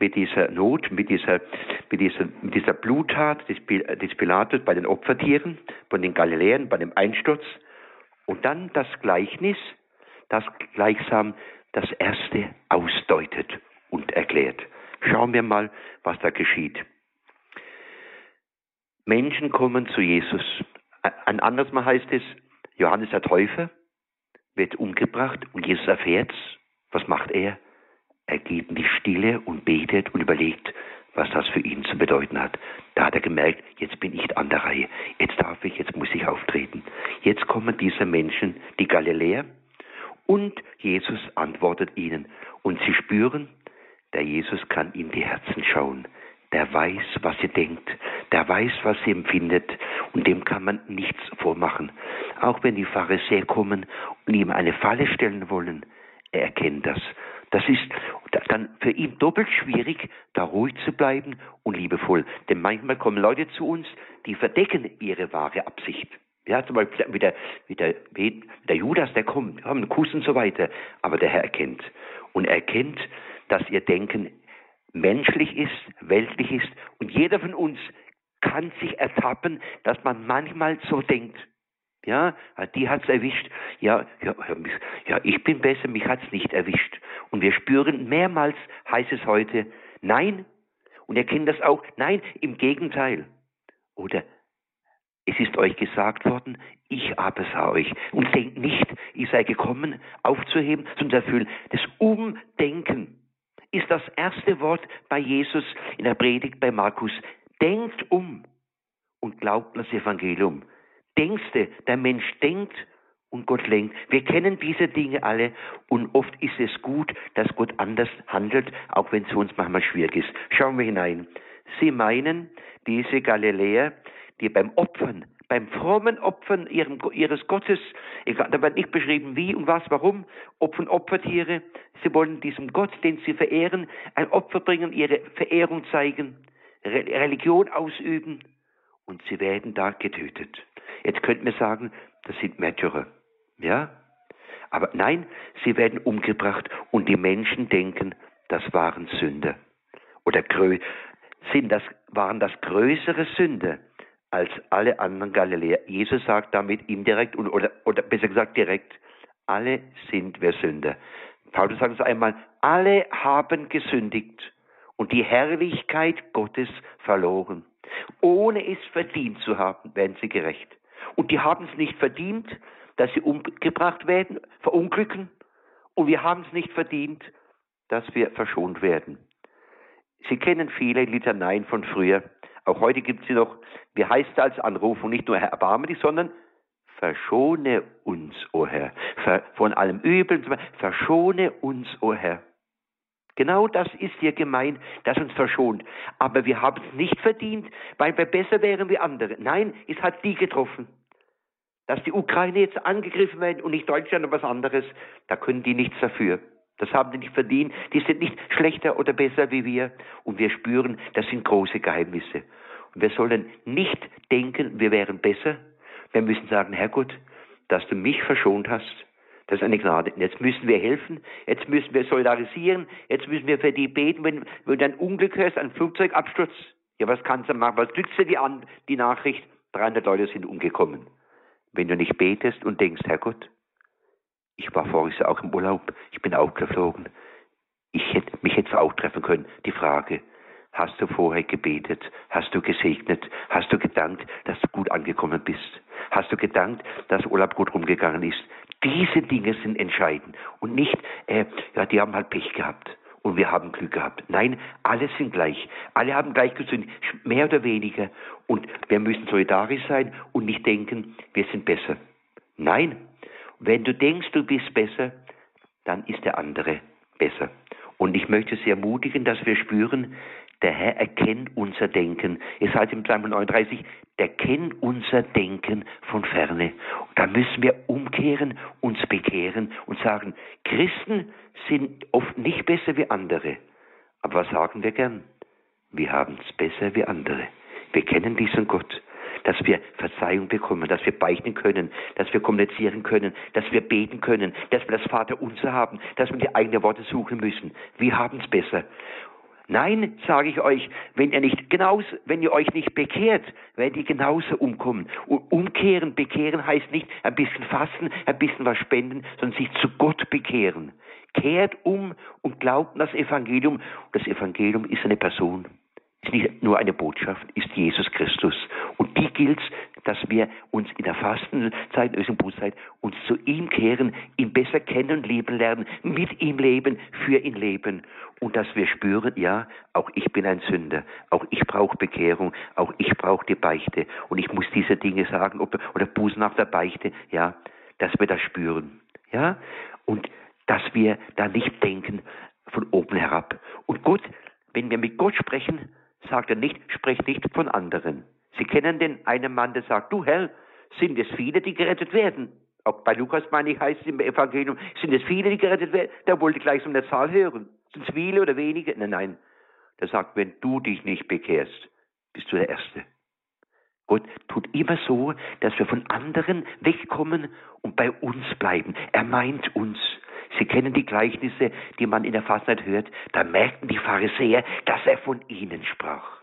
mit dieser Not, mit dieser, mit dieser, mit dieser Bluttat des, des Pilatus bei den Opfertieren, von den Galiläern, bei dem Einsturz. Und dann das Gleichnis, das gleichsam das Erste ausdeutet und erklärt. Schauen wir mal, was da geschieht. Menschen kommen zu Jesus. Ein anderes Mal heißt es, Johannes der Täufer wird umgebracht und Jesus erfährt's. Was macht er? Er geht in die Stille und betet und überlegt, was das für ihn zu bedeuten hat. Da hat er gemerkt, jetzt bin ich an der Reihe. Jetzt darf ich, jetzt muss ich auftreten. Jetzt kommen diese Menschen, die Galiläer, und Jesus antwortet ihnen. Und sie spüren, der Jesus kann in die Herzen schauen. Der weiß, was ihr denkt. Der weiß, was ihr empfindet. Und dem kann man nichts vormachen. Auch wenn die Pharisäer kommen und ihm eine Falle stellen wollen, er erkennt das. Das ist dann für ihn doppelt schwierig, da ruhig zu bleiben und liebevoll. Denn manchmal kommen Leute zu uns, die verdecken ihre wahre Absicht. Ja, zum Beispiel wie der, wie der, wie der Judas, der kommt, haben einen Kuss und so weiter. Aber der Herr erkennt. Und er erkennt, dass ihr Denken menschlich ist, weltlich ist. Und jeder von uns kann sich ertappen, dass man manchmal so denkt. Ja, die hat's erwischt. Ja, ja, ja, ich bin besser, mich hat's nicht erwischt. Und wir spüren mehrmals, heißt es heute, nein. Und ihr kennt das auch, nein, im Gegenteil. Oder es ist euch gesagt worden, ich aber sah euch. Und denkt nicht, ich sei gekommen, aufzuheben, sondern erfüllen. Das Umdenken ist das erste Wort bei Jesus in der Predigt bei Markus. Denkt um und glaubt das Evangelium. Denkste, der Mensch denkt und Gott lenkt. Wir kennen diese Dinge alle und oft ist es gut, dass Gott anders handelt, auch wenn es für uns manchmal schwierig ist. Schauen wir hinein. Sie meinen, diese Galiläer, die beim Opfern, beim frommen Opfern ihrem, ihres Gottes, da wird nicht beschrieben wie und was, warum, opfern Opfertiere. Sie wollen diesem Gott, den sie verehren, ein Opfer bringen, ihre Verehrung zeigen, Religion ausüben und sie werden da getötet. Jetzt könnten wir sagen, das sind Märtyrer. Ja? Aber nein, sie werden umgebracht und die Menschen denken, das waren Sünder. Oder sind das, waren das größere Sünder als alle anderen Galiläer. Jesus sagt damit indirekt oder, oder besser gesagt direkt, alle sind wir Sünder. Paulus sagt es einmal, alle haben gesündigt und die Herrlichkeit Gottes verloren. Ohne es verdient zu haben, werden sie gerecht. Und die haben es nicht verdient, dass sie umgebracht werden, verunglücken. Und wir haben es nicht verdient, dass wir verschont werden. Sie kennen viele Litaneien von früher. Auch heute gibt es sie noch. Wie heißt es als Anrufung? Nicht nur Herr, erbarme dich, sondern verschone uns, o oh Herr. Von allem Übel, verschone uns, o oh Herr. Genau das ist hier gemeint, das uns verschont. Aber wir haben es nicht verdient, weil wir besser wären wie andere. Nein, es hat die getroffen. Dass die Ukraine jetzt angegriffen werden und nicht Deutschland oder was anderes, da können die nichts dafür. Das haben die nicht verdient. Die sind nicht schlechter oder besser wie wir. Und wir spüren, das sind große Geheimnisse. Und wir sollen nicht denken, wir wären besser. Wir müssen sagen, Herrgott, dass du mich verschont hast, das ist eine Gnade. Jetzt müssen wir helfen, jetzt müssen wir solidarisieren, jetzt müssen wir für die beten, wenn, wenn du ein Unglück hörst, ein Flugzeugabsturz. Ja, was kannst du machen? Was du dir an, die Nachricht? 300 Leute sind umgekommen. Wenn du nicht betest und denkst, Herrgott, ich war voriges Jahr auch im Urlaub, ich bin auch geflogen, ich hätte, mich hätte auch treffen können. Die Frage, hast du vorher gebetet? Hast du gesegnet? Hast du gedankt, dass du gut angekommen bist? Hast du gedankt, dass Urlaub gut rumgegangen ist? Diese Dinge sind entscheidend und nicht, äh, ja, die haben halt Pech gehabt und wir haben Glück gehabt. Nein, alle sind gleich. Alle haben gleich gesündigt, mehr oder weniger. Und wir müssen solidarisch sein und nicht denken, wir sind besser. Nein, wenn du denkst, du bist besser, dann ist der andere besser. Und ich möchte Sie ermutigen, dass wir spüren, der Herr erkennt unser Denken. Es heißt im Psalm 39, der kennt unser Denken von ferne. Und da müssen wir umkehren, uns bekehren und sagen, Christen sind oft nicht besser wie andere. Aber was sagen wir gern? Wir haben es besser wie andere. Wir kennen diesen Gott, dass wir Verzeihung bekommen, dass wir beichten können, dass wir kommunizieren können, dass wir beten können, dass wir das Vaterunser haben, dass wir die eigenen Worte suchen müssen. Wir haben es besser. Nein, sage ich euch, wenn ihr nicht genauso, wenn ihr euch nicht bekehrt, werdet ihr genauso umkommen. Und umkehren, bekehren heißt nicht ein bisschen fasten, ein bisschen was spenden, sondern sich zu Gott bekehren. Kehrt um und glaubt an das Evangelium. Das Evangelium ist eine Person ist nicht nur eine Botschaft, ist Jesus Christus. Und die gilt dass wir uns in der Fastenzeit, in der Bußzeit, uns zu ihm kehren, ihn besser kennen und lieben lernen, mit ihm leben, für ihn leben. Und dass wir spüren, ja, auch ich bin ein Sünder, auch ich brauche Bekehrung, auch ich brauche die Beichte. Und ich muss diese Dinge sagen, oder Bußen nach der Beichte, ja, dass wir das spüren. Ja, und dass wir da nicht denken von oben herab. Und Gott, wenn wir mit Gott sprechen, sagt er nicht, sprecht nicht von anderen. Sie kennen den einen Mann, der sagt, du Herr, sind es viele, die gerettet werden? Auch bei Lukas, meine ich, heißt es im Evangelium, sind es viele, die gerettet werden? Der wollte gleich so eine Zahl hören. Sind es viele oder wenige? Nein, nein. Der sagt, wenn du dich nicht bekehrst, bist du der Erste. Gott tut immer so, dass wir von anderen wegkommen und bei uns bleiben. Er meint uns. Sie kennen die Gleichnisse, die man in der Fastenzeit hört. Da merkten die Pharisäer, dass er von ihnen sprach.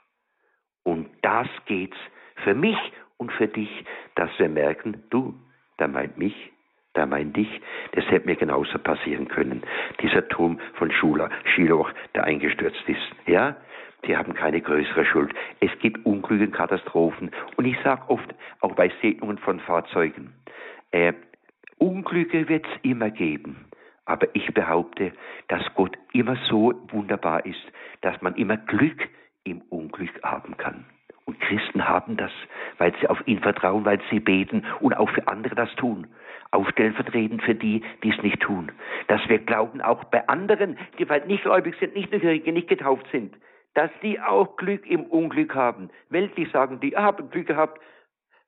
Und das geht's für mich und für dich, dass wir merken, du, der meint mich, der meint dich. Das hätte mir genauso passieren können. Dieser Turm von Schula, Schiloch, der eingestürzt ist. Ja, die haben keine größere Schuld. Es gibt Unglücke, Katastrophen. Und ich sage oft, auch bei Segnungen von Fahrzeugen, äh, Unglücke wird es immer geben. Aber ich behaupte, dass Gott immer so wunderbar ist, dass man immer Glück im Unglück haben kann. Und Christen haben das, weil sie auf ihn vertrauen, weil sie beten und auch für andere das tun. Auch stellvertretend für die, die es nicht tun. Dass wir glauben, auch bei anderen, die vielleicht nicht gläubig sind, nicht Kirche, nicht getauft sind, dass die auch Glück im Unglück haben. Weltlich sagen die, haben Glück gehabt,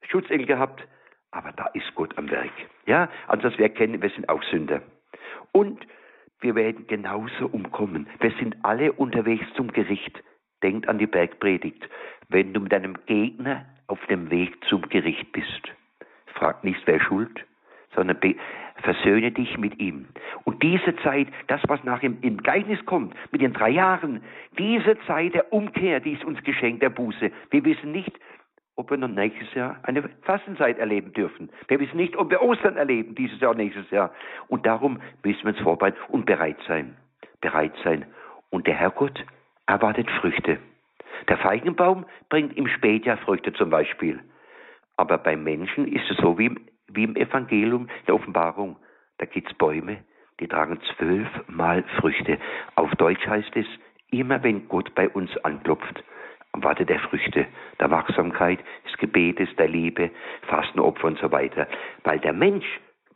Schutzengel gehabt, aber da ist Gott am Werk. Ja, also dass wir erkennen, wir sind auch Sünder. Und wir werden genauso umkommen. Wir sind alle unterwegs zum Gericht. Denkt an die Bergpredigt. Wenn du mit deinem Gegner auf dem Weg zum Gericht bist, frag nicht, wer schuld, sondern versöhne dich mit ihm. Und diese Zeit, das, was nach im, im Gleichnis kommt, mit den drei Jahren, diese Zeit der Umkehr, die ist uns geschenkt, der Buße. Wir wissen nicht, ob wir noch nächstes Jahr eine Fastenzeit erleben dürfen. Wir wissen nicht, ob wir Ostern erleben, dieses Jahr, nächstes Jahr. Und darum müssen wir uns vorbereiten und bereit sein. Bereit sein. Und der Herrgott erwartet Früchte. Der Feigenbaum bringt im Spätjahr Früchte zum Beispiel. Aber beim Menschen ist es so wie im, wie im Evangelium der Offenbarung. Da gibt es Bäume, die tragen zwölfmal Früchte. Auf Deutsch heißt es, immer wenn Gott bei uns anklopft, wartet er Früchte der Wachsamkeit, des Gebetes, der Liebe, Fastenopfer und so weiter. Weil der Mensch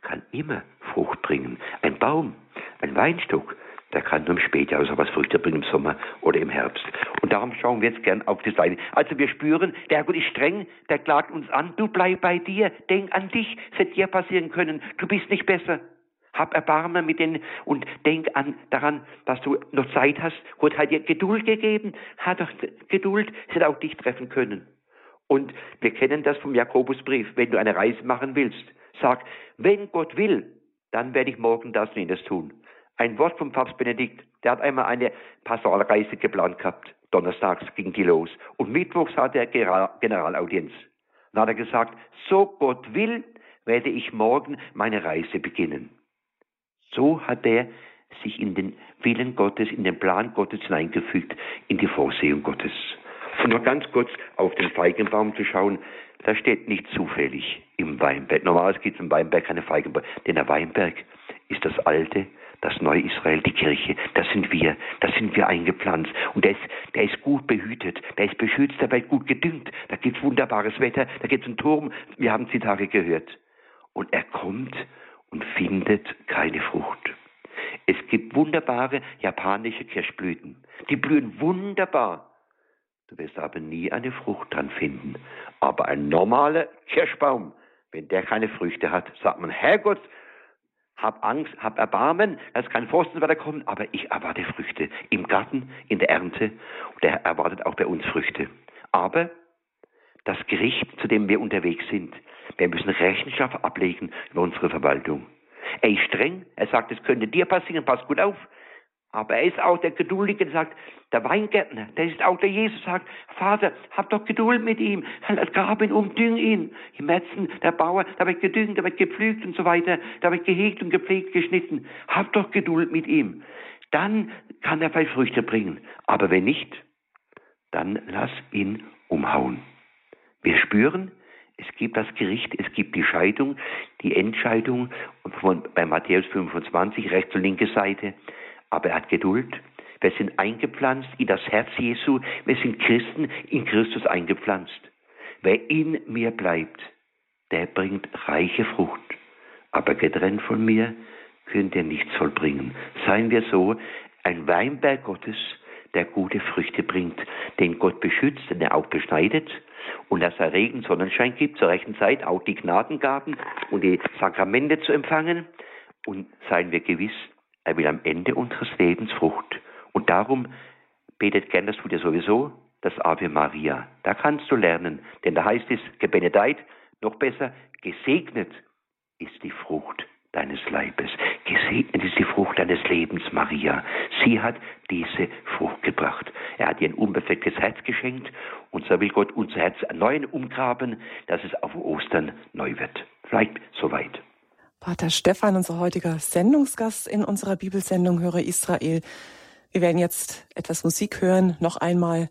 kann immer Frucht bringen. Ein Baum, ein Weinstock, der kann nur im Spätjahr so was Früchte bringen, im Sommer oder im Herbst. Und darum schauen wir jetzt gern auf die Seite. Also wir spüren, der Herrgott ist streng, der klagt uns an, du bleib bei dir, denk an dich, es hätte dir passieren können, du bist nicht besser. Hab Erbarmen mit denen und denk an, daran, dass du noch Zeit hast. Gott hat dir Geduld gegeben, hat doch Geduld, es hätte auch dich treffen können. Und wir kennen das vom Jakobusbrief. Wenn du eine Reise machen willst, sag, wenn Gott will, dann werde ich morgen das und jenes tun. Ein Wort vom Papst Benedikt, der hat einmal eine Pastoralreise geplant gehabt. Donnerstags ging die los. Und mittwochs hatte er Generalaudienz. Dann hat er gesagt, so Gott will, werde ich morgen meine Reise beginnen. So hat er sich in den Willen Gottes, in den Plan Gottes hineingefügt, in die Vorsehung Gottes. Und noch ganz kurz auf den Feigenbaum zu schauen, da steht nicht zufällig im Weinberg. Normalerweise gibt es im Weinberg keine Feigenbaum, denn der Weinberg ist das alte, das neue Israel, die Kirche. Das sind wir, das sind wir eingepflanzt. Und der ist, der ist gut behütet, der ist beschützt, der wird gut gedüngt. Da gibt es wunderbares Wetter, da gibt es einen Turm. Wir haben es gehört. Und er kommt und findet keine Frucht. Es gibt wunderbare japanische Kirschblüten. Die blühen wunderbar. Du wirst aber nie eine Frucht dran finden. Aber ein normaler Kirschbaum, wenn der keine Früchte hat, sagt man, Herrgott, hab Angst, hab Erbarmen, es kann Forstenwetter kommen, aber ich erwarte Früchte im Garten, in der Ernte. Und er erwartet auch bei uns Früchte. Aber das Gericht, zu dem wir unterwegs sind, wir müssen Rechenschaft ablegen über unsere Verwaltung. Er ist streng, er sagt, es könnte dir passieren, pass gut auf. Aber er ist auch der Geduldige, der sagt, der Weingärtner, der ist auch der Jesus, sagt, Vater, hab doch Geduld mit ihm, grab ihn um, düng ihn. Im Metzen, der Bauer, da wird gedüngt, da wird gepflügt und so weiter, da wird gehegt und gepflegt, geschnitten. Hab doch Geduld mit ihm. Dann kann er vielleicht Früchte bringen. Aber wenn nicht, dann lass ihn umhauen. Wir spüren, es gibt das Gericht, es gibt die Scheidung, die Entscheidung von, bei Matthäus 25, rechte und linke Seite. Aber er hat Geduld. Wir sind eingepflanzt in das Herz Jesu. Wir sind Christen in Christus eingepflanzt. Wer in mir bleibt, der bringt reiche Frucht. Aber getrennt von mir könnt ihr nichts vollbringen. Seien wir so ein Weinberg Gottes, der gute Früchte bringt, den Gott beschützt, den er auch beschneidet und dass er Regen, Sonnenschein gibt zur rechten Zeit, auch die Gnadengaben und die Sakramente zu empfangen. Und seien wir gewiss, er will am Ende unseres Lebens Frucht. Und darum betet gern, das tut er sowieso, das Ave Maria. Da kannst du lernen, denn da heißt es, gebenedeit, noch besser, gesegnet ist die Frucht deines Leibes. Gesegnet ist die Frucht deines Lebens, Maria. Sie hat diese Frucht gebracht. Er hat ihr ein unbeflecktes Herz geschenkt und so will Gott unser Herz erneuen umgraben, dass es auf Ostern neu wird. Vielleicht soweit. Pater Stefan, unser heutiger Sendungsgast in unserer Bibelsendung Höre Israel. Wir werden jetzt etwas Musik hören, noch einmal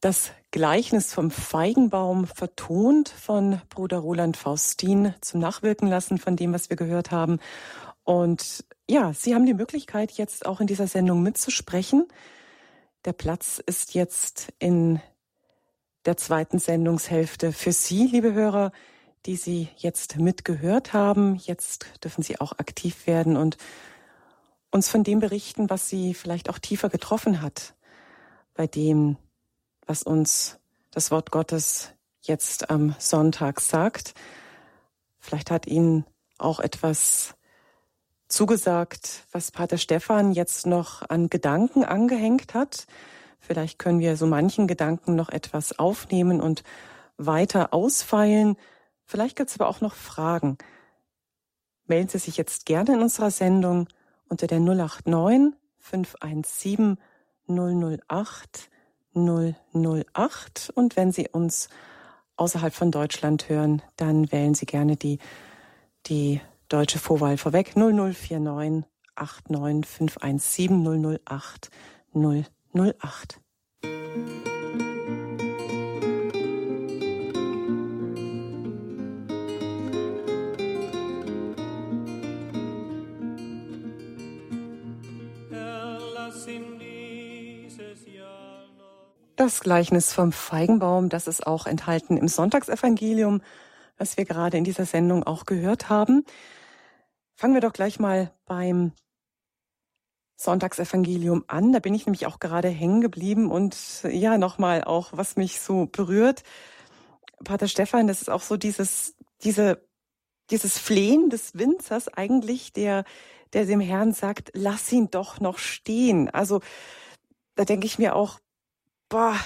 das Gleichnis vom Feigenbaum vertont von Bruder Roland Faustin zum Nachwirken lassen von dem, was wir gehört haben. Und ja, Sie haben die Möglichkeit, jetzt auch in dieser Sendung mitzusprechen. Der Platz ist jetzt in der zweiten Sendungshälfte für Sie, liebe Hörer, die Sie jetzt mitgehört haben. Jetzt dürfen Sie auch aktiv werden und uns von dem berichten, was Sie vielleicht auch tiefer getroffen hat, bei dem, was uns das Wort Gottes jetzt am Sonntag sagt. Vielleicht hat Ihnen auch etwas zugesagt, was Pater Stefan jetzt noch an Gedanken angehängt hat. Vielleicht können wir so manchen Gedanken noch etwas aufnehmen und weiter ausfeilen. Vielleicht gibt es aber auch noch Fragen. Melden Sie sich jetzt gerne in unserer Sendung unter der 089 517 008 008 und wenn Sie uns außerhalb von Deutschland hören, dann wählen Sie gerne die, die deutsche Vorwahl vorweg 0049 89 517 008 008. Das Gleichnis vom Feigenbaum, das ist auch enthalten im Sonntagsevangelium, was wir gerade in dieser Sendung auch gehört haben. Fangen wir doch gleich mal beim Sonntagsevangelium an. Da bin ich nämlich auch gerade hängen geblieben und ja, nochmal auch, was mich so berührt. Pater Stefan, das ist auch so dieses, diese dieses Flehen des Winzers eigentlich, der, der dem Herrn sagt, lass ihn doch noch stehen. Also da denke ich mir auch, boah,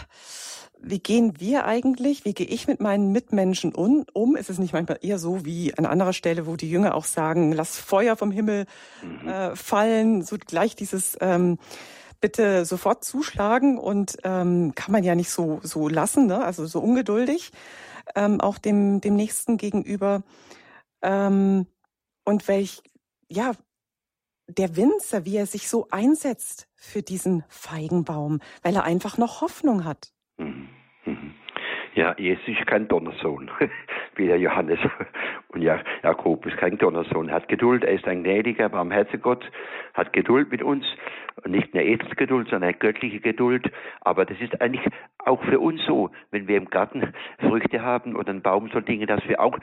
wie gehen wir eigentlich, wie gehe ich mit meinen Mitmenschen um? um? Ist es nicht manchmal eher so wie an anderer Stelle, wo die Jünger auch sagen, lass Feuer vom Himmel mhm. äh, fallen, so gleich dieses ähm, bitte sofort zuschlagen und ähm, kann man ja nicht so so lassen, ne? also so ungeduldig ähm, auch dem dem Nächsten gegenüber ähm, und welch ja der Winzer, wie er sich so einsetzt für diesen Feigenbaum, weil er einfach noch Hoffnung hat. Mhm. Ja, Jesus ist kein Donnersohn, wie der Johannes und Jakobus, kein Donnersohn. Er hat Geduld, er ist ein gnädiger, barmherziger Gott, hat Geduld mit uns, nicht eine Edelsgeduld, sondern eine göttliche Geduld. Aber das ist eigentlich auch für uns so, wenn wir im Garten Früchte haben oder einen Baum so Dinge, dass wir auch,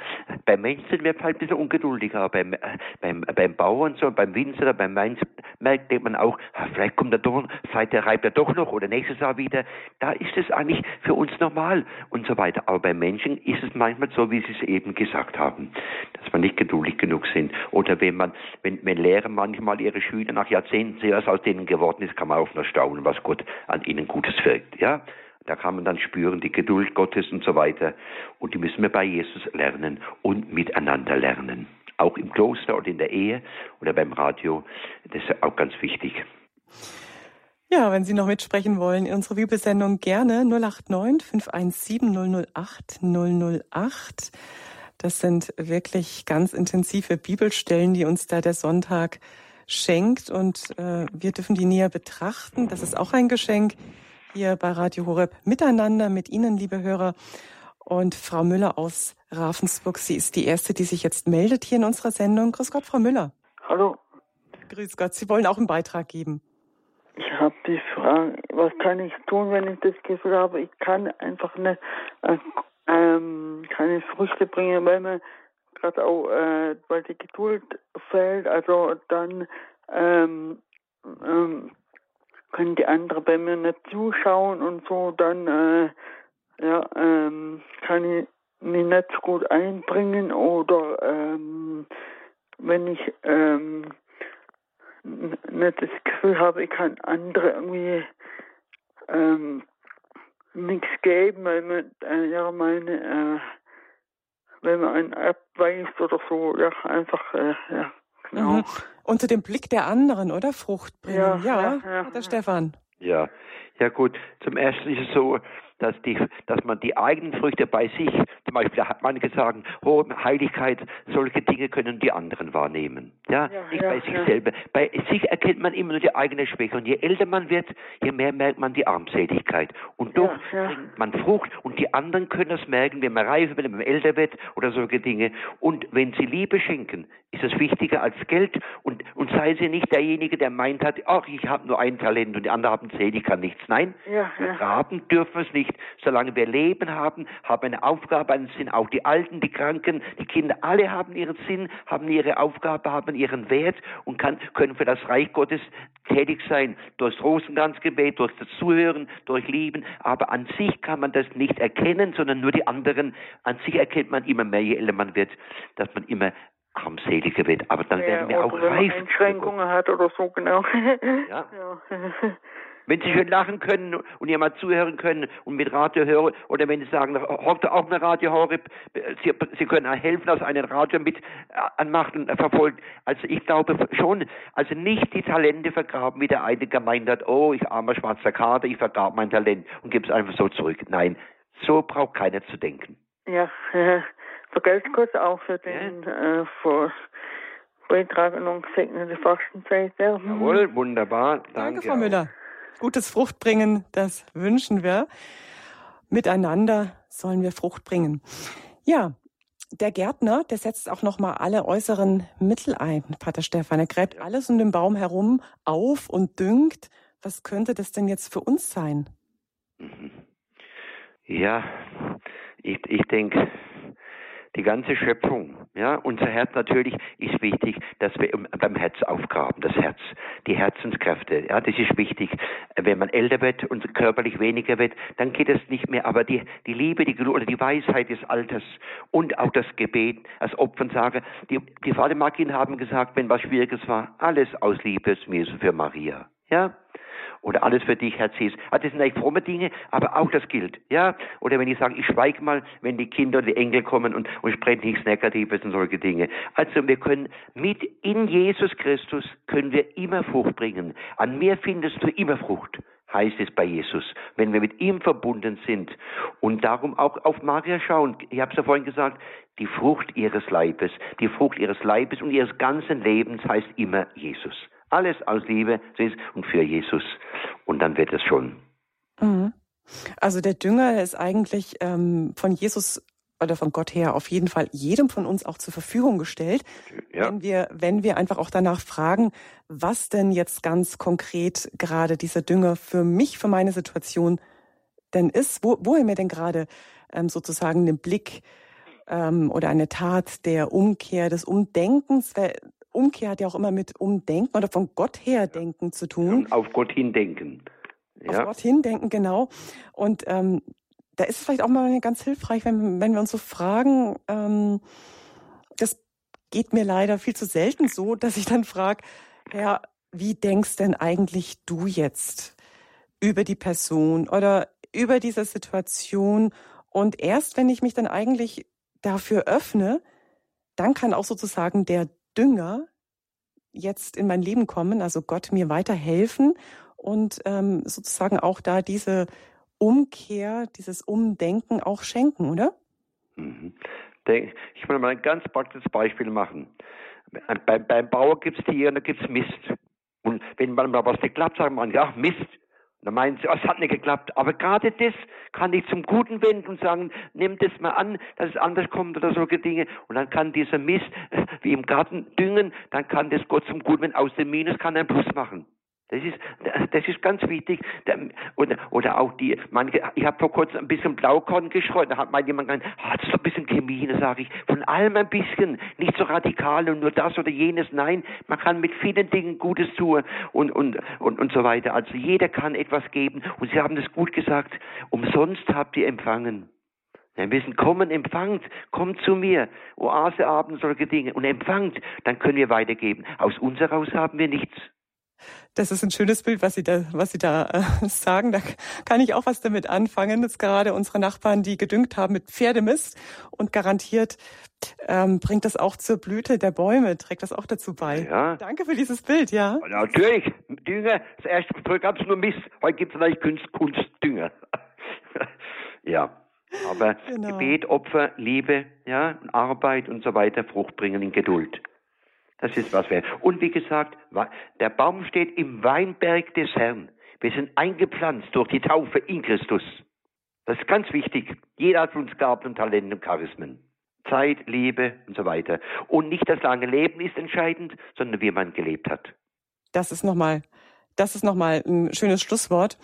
beim Menschen sind wir vielleicht ein bisschen ungeduldiger, beim, beim, beim Bauern, so, beim Winzer, beim Mainz, merkt man auch, vielleicht kommt er doch, vielleicht reibt er doch noch oder nächstes Jahr wieder. Da ist es eigentlich für uns normal und so weiter. Aber bei Menschen ist es manchmal so, wie Sie es eben gesagt haben, dass wir nicht geduldig genug sind. Oder wenn man, wenn, wenn Lehrer manchmal ihre Schüler nach Jahrzehnten sehr aus denen geworden ist, kann man auch nur staunen, was Gott an ihnen Gutes wirkt. Ja, da kann man dann spüren, die Geduld Gottes und so weiter. Und die müssen wir bei Jesus lernen und miteinander lernen. Auch im Kloster oder in der Ehe oder beim Radio. Das ist auch ganz wichtig. Ja, wenn Sie noch mitsprechen wollen in unserer Bibelsendung gerne 089 517 008 008. Das sind wirklich ganz intensive Bibelstellen, die uns da der Sonntag schenkt und äh, wir dürfen die näher betrachten. Das ist auch ein Geschenk hier bei Radio Horeb miteinander mit Ihnen, liebe Hörer. Und Frau Müller aus Ravensburg, sie ist die Erste, die sich jetzt meldet hier in unserer Sendung. Grüß Gott, Frau Müller. Hallo. Grüß Gott, Sie wollen auch einen Beitrag geben. Ich habe die Frage, was kann ich tun, wenn ich das Gefühl habe, ich kann einfach eine, äh, ähm, keine Früchte bringen, weil man gerade auch, äh, weil die Geduld fällt, also dann ähm, ähm, können die anderen bei mir nicht zuschauen und so, dann äh, ja, ähm, kann ich mich nicht so gut einbringen oder ähm, wenn ich ähm, nicht das Gefühl habe, ich kann andere irgendwie ähm, nichts geben, weil man äh, ja meine äh, wenn man einen abweist oder so, ja, einfach, äh, ja, genau. Mhm. Unter dem Blick der anderen, oder? Frucht bringen. Ja, ja, ja, ja der Stefan. Ja, ja gut. Zum ersten ist es so, dass, die, dass man die eigenen Früchte bei sich, zum Beispiel hat manche sagen, oh, Heiligkeit, solche Dinge können die anderen wahrnehmen. Ja, ja nicht ja, bei sich ja. selber. Bei sich erkennt man immer nur die eigene Schwäche. Und je älter man wird, je mehr merkt man die Armseligkeit. Und doch bringt man Frucht und die anderen können das merken, wenn man reifer wird, wenn man älter wird oder solche Dinge. Und wenn sie Liebe schenken, ist es wichtiger als Geld. Und, und seien Sie nicht derjenige, der meint hat, ach, ich habe nur ein Talent und die anderen haben zehn, ich kann nichts. Nein, wir haben dürfen es nicht. Solange wir Leben haben, haben eine Aufgabe, einen Sinn. Auch die Alten, die Kranken, die Kinder, alle haben ihren Sinn, haben ihre Aufgabe, haben ihren Wert und kann, können für das Reich Gottes tätig sein. Durch Rosenkranzgebet, durch das Zuhören, durch Lieben. Aber an sich kann man das nicht erkennen, sondern nur die anderen. An sich erkennt man immer mehr, je älter man wird, dass man immer armseliger wird. Aber dann ja, werden wir auch reif. Einschränkungen hat oder so, genau. Ja. ja. Wenn Sie schön lachen können und ihr mal zuhören können und mit Radio hören, oder wenn Sie sagen, heute auch eine Radio Horeb, Sie, Sie können helfen, dass einen Radio mit äh, anmacht und verfolgt. Also ich glaube schon, also nicht die Talente vergraben, wie der eine gemeint hat, oh, ich armer schwarzer Kader, ich vergab mein Talent und gebe es einfach so zurück. Nein, so braucht keiner zu denken. Ja, äh, vergelt's kurz auch für den ja. äh, Beitrag und gesegnete Fastenzeit. Ja. Jawohl, wunderbar. Danke, Danke Frau Müller gutes Fruchtbringen, das wünschen wir. Miteinander sollen wir Frucht bringen. Ja, der Gärtner, der setzt auch noch mal alle äußeren Mittel ein, Pater Stefan. Er gräbt alles um den Baum herum auf und düngt. Was könnte das denn jetzt für uns sein? Ja, ich, ich denke, die ganze Schöpfung, ja, unser Herz natürlich ist wichtig, dass wir beim Herz aufgraben, das Herz, die Herzenskräfte, ja, das ist wichtig. Wenn man älter wird und körperlich weniger wird, dann geht es nicht mehr, aber die, die Liebe, die oder die Weisheit des Alters und auch das Gebet als Opfernsage, die, die Vater Markin haben gesagt, wenn was Schwieriges war, alles aus Liebe für Maria, ja, oder alles für dich, Herr Cies. Ah, das sind eigentlich fromme Dinge, aber auch das gilt. Ja? Oder wenn ich sage, ich schweige mal, wenn die Kinder, die Engel kommen und, und sprechen nichts Negatives und solche Dinge. Also wir können mit in Jesus Christus können wir immer Frucht bringen. An mir findest du immer Frucht heißt es bei Jesus, wenn wir mit ihm verbunden sind und darum auch auf Maria schauen. Ich habe es ja vorhin gesagt, die Frucht ihres Leibes, die Frucht ihres Leibes und ihres ganzen Lebens heißt immer Jesus. Alles aus Liebe und für Jesus. Und dann wird es schon. Mhm. Also der Dünger ist eigentlich ähm, von Jesus oder von Gott her auf jeden Fall jedem von uns auch zur Verfügung gestellt, ja. wenn wir wenn wir einfach auch danach fragen, was denn jetzt ganz konkret gerade dieser Dünger für mich für meine Situation denn ist, wo, wo er mir denn gerade ähm, sozusagen einen Blick ähm, oder eine Tat der Umkehr des Umdenkens Umkehr hat ja auch immer mit Umdenken oder von Gott her denken zu tun. Ja, auf Gott hindenken. Ja. Auf Gott hindenken, genau. Und ähm, da ist es vielleicht auch mal ganz hilfreich, wenn, wenn wir uns so fragen, ähm, das geht mir leider viel zu selten so, dass ich dann frage, ja, wie denkst denn eigentlich du jetzt über die Person oder über diese Situation? Und erst wenn ich mich dann eigentlich dafür öffne, dann kann auch sozusagen der Dünger jetzt in mein Leben kommen, also Gott mir weiterhelfen und ähm, sozusagen auch da diese Umkehr, dieses Umdenken auch schenken, oder? Mhm. Ich will mal ein ganz praktisches Beispiel machen. Beim, beim Bauer gibt es Tiere und da gibt es Mist. Und wenn mal was nicht klappt, sagt man, ja, Mist. Dann meinen sie, oh, es hat nicht geklappt. Aber gerade das kann ich zum Guten wenden und sagen, nimm das mal an, dass es anders kommt oder solche Dinge. Und dann kann dieser Mist, äh, wie im Garten, düngen, dann kann das Gott zum Guten wenden. Aus dem Minus kann er einen Plus machen. Das ist, das ist ganz wichtig. Oder, oder auch die, manche, ich habe vor kurzem ein bisschen Blaukorn geschreut, da hat mal jemand gesagt, ah, das ein bisschen Chemie, da sage ich, von allem ein bisschen, nicht so radikal und nur das oder jenes, nein, man kann mit vielen Dingen Gutes tun und, und, und, und so weiter. Also jeder kann etwas geben und Sie haben das gut gesagt, umsonst habt ihr empfangen. Wir müssen kommen, empfangt, kommt zu mir, Oaseabend, solche Dinge und empfangt, dann können wir weitergeben. Aus uns heraus haben wir nichts. Das ist ein schönes Bild, was Sie da, was Sie da äh, sagen. Da kann ich auch was damit anfangen. Jetzt gerade unsere Nachbarn, die gedüngt haben mit Pferdemist und garantiert ähm, bringt das auch zur Blüte der Bäume, trägt das auch dazu bei. Ja. Danke für dieses Bild, ja. Natürlich, Dünger, das erste früher gab es nur Mist, heute gibt es natürlich Kunst, Kunstdünger. ja. Aber genau. Gebet, Opfer, Liebe, ja, Arbeit und so weiter, Frucht bringen in Geduld. Das ist was wert. Und wie gesagt, der Baum steht im Weinberg des Herrn. Wir sind eingepflanzt durch die Taufe in Christus. Das ist ganz wichtig. Jeder hat uns Gaben und Talente und Charismen. Zeit, Liebe und so weiter. Und nicht das lange Leben ist entscheidend, sondern wie man gelebt hat. Das ist nochmal, das ist nochmal ein schönes Schlusswort.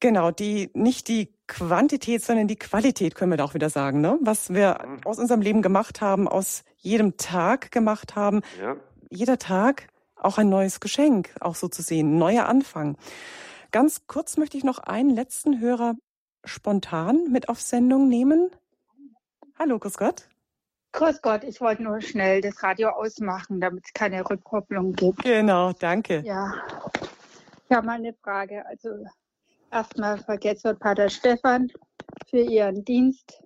Genau, die, nicht die Quantität, sondern die Qualität können wir da auch wieder sagen, ne? Was wir mhm. aus unserem Leben gemacht haben, aus jedem Tag gemacht haben. Ja. Jeder Tag auch ein neues Geschenk, auch so zu sehen, ein neuer Anfang. Ganz kurz möchte ich noch einen letzten Hörer spontan mit auf Sendung nehmen. Hallo, grüß Gott. Grüß Gott, ich wollte nur schnell das Radio ausmachen, damit es keine Rückkopplung gibt. Genau, danke. Ja, ja, meine Frage. Also erstmal vergesst wird Pater Stefan für ihren Dienst.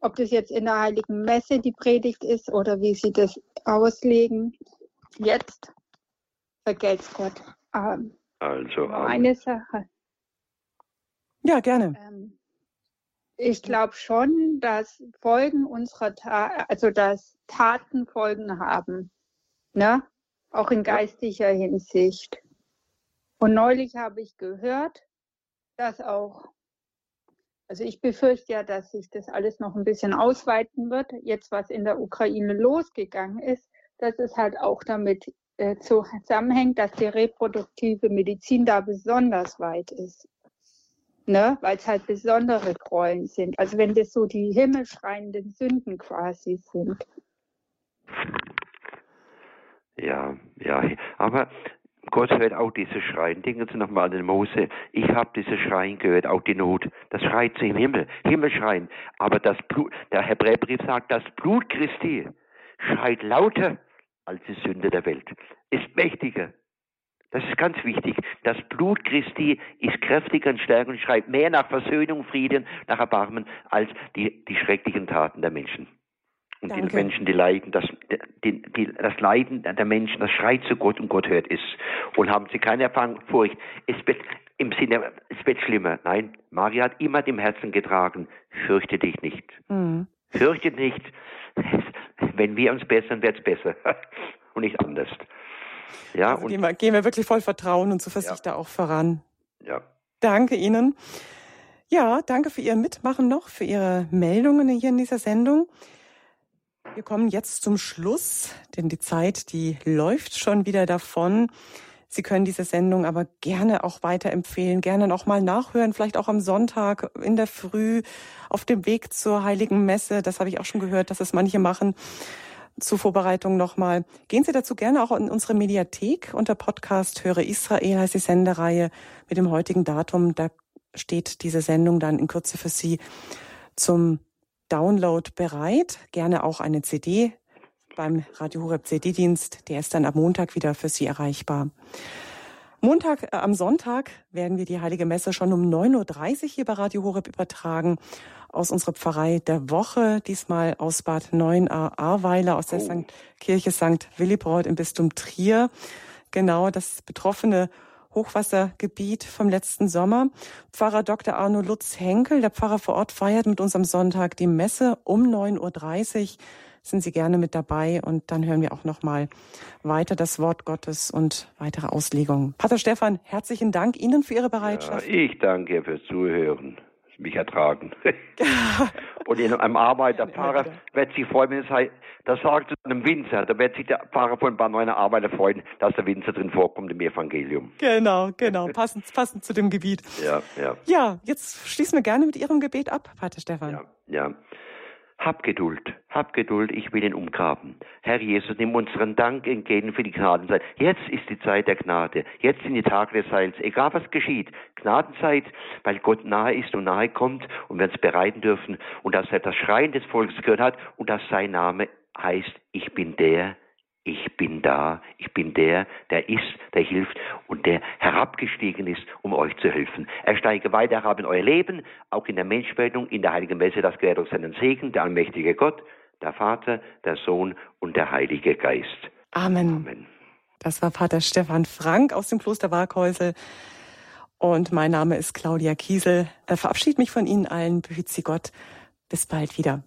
Ob das jetzt in der Heiligen Messe die Predigt ist oder wie sie das auslegen. Jetzt vergelt's Gott. Ähm, also nur eine Sache. Ja, gerne. Ähm, ich glaube schon, dass Folgen unserer Ta also dass Taten Folgen haben. Ne? Auch in geistlicher Hinsicht. Und neulich habe ich gehört, dass auch, also ich befürchte ja, dass sich das alles noch ein bisschen ausweiten wird, jetzt was in der Ukraine losgegangen ist, dass es halt auch damit äh, zusammenhängt, dass die reproduktive Medizin da besonders weit ist. ne? weil es halt besondere Gräueln sind. Also wenn das so die himmelschreienden Sünden quasi sind. Ja, ja, aber Gott hört auch diese Schreien. Denken Sie nochmal an den Mose. Ich habe diese Schreien gehört, auch die Not. Das schreit zu im Himmel, Himmelschreien. Aber das Blut, der Hebräerbrief sagt, das Blut Christi schreit lauter als die Sünde der Welt. Ist mächtiger. Das ist ganz wichtig. Das Blut Christi ist kräftiger und stärker und schreit mehr nach Versöhnung, Frieden, nach Erbarmen als die, die schrecklichen Taten der Menschen. Und Danke. die Menschen, die leiden, das, die, die, das Leiden der Menschen, das schreit zu Gott und Gott hört es. Und haben sie keine Erfahrung, Furcht. Es wird im Sinne, es wird schlimmer. Nein, Maria hat immer dem Herzen getragen, fürchte dich nicht. Mhm. Fürchte nicht. Wenn wir uns bessern, wird es besser. und nicht anders. Ja, also und gehen, wir, gehen wir wirklich voll Vertrauen und Zuversicht ja. da auch voran. Ja. Danke Ihnen. Ja, danke für Ihr Mitmachen noch, für Ihre Meldungen hier in dieser Sendung. Wir kommen jetzt zum Schluss, denn die Zeit, die läuft schon wieder davon. Sie können diese Sendung aber gerne auch weiterempfehlen, gerne noch mal nachhören, vielleicht auch am Sonntag in der Früh auf dem Weg zur Heiligen Messe. Das habe ich auch schon gehört, dass es manche machen. Zur Vorbereitung nochmal. Gehen Sie dazu gerne auch in unsere Mediathek unter Podcast Höre Israel heißt die Sendereihe mit dem heutigen Datum. Da steht diese Sendung dann in Kürze für Sie zum Download bereit. Gerne auch eine CD beim Radio Horeb CD-Dienst. Der ist dann am Montag wieder für Sie erreichbar. Montag, äh, am Sonntag werden wir die Heilige Messe schon um 9.30 Uhr hier bei Radio Horeb übertragen. Aus unserer Pfarrei der Woche, diesmal aus Bad 9a Ahrweiler, aus der oh. St. Kirche St. Willibrord im Bistum Trier. Genau, das betroffene Hochwassergebiet vom letzten Sommer. Pfarrer Dr. Arno Lutz Henkel, der Pfarrer vor Ort, feiert mit uns am Sonntag die Messe um 9.30 Uhr. Sind Sie gerne mit dabei und dann hören wir auch nochmal weiter das Wort Gottes und weitere Auslegungen. Pater Stefan, herzlichen Dank Ihnen für Ihre Bereitschaft. Ja, ich danke fürs Zuhören mich ertragen. und in einem Arbeiterpfarrer wird sich freuen, wenn es heißt, das sagt zu einem Winzer, da wird sich der Pfarrer von Bad Neuner Arbeiter freuen, dass der Winzer drin vorkommt im Evangelium. Genau, genau, passend, passend zu dem Gebiet. Ja, ja. Ja, jetzt schließen wir gerne mit Ihrem Gebet ab, Pater Stefan. Ja, ja. Hab Geduld, hab Geduld, ich will ihn umgraben. Herr Jesus, nimm unseren Dank entgegen für die Gnadenzeit. Jetzt ist die Zeit der Gnade. Jetzt sind die Tage des Heils. Egal was geschieht. Gnadenzeit, weil Gott nahe ist und nahe kommt und wir uns bereiten dürfen und dass er das Schreien des Volkes gehört hat und dass sein Name heißt, ich bin der, ich bin da, ich bin der, der ist, der hilft und der herabgestiegen ist, um euch zu helfen. Er steige weiter herab in euer Leben, auch in der Menschwerdung, in der Heiligen Messe, das gewährt euch seinen Segen, der allmächtige Gott, der Vater, der Sohn und der Heilige Geist. Amen. Amen. Das war Pater Stefan Frank aus dem Kloster Waghäusel. Und mein Name ist Claudia Kiesel. Ich verabschiede mich von Ihnen allen. Behüt Sie Gott. Bis bald wieder.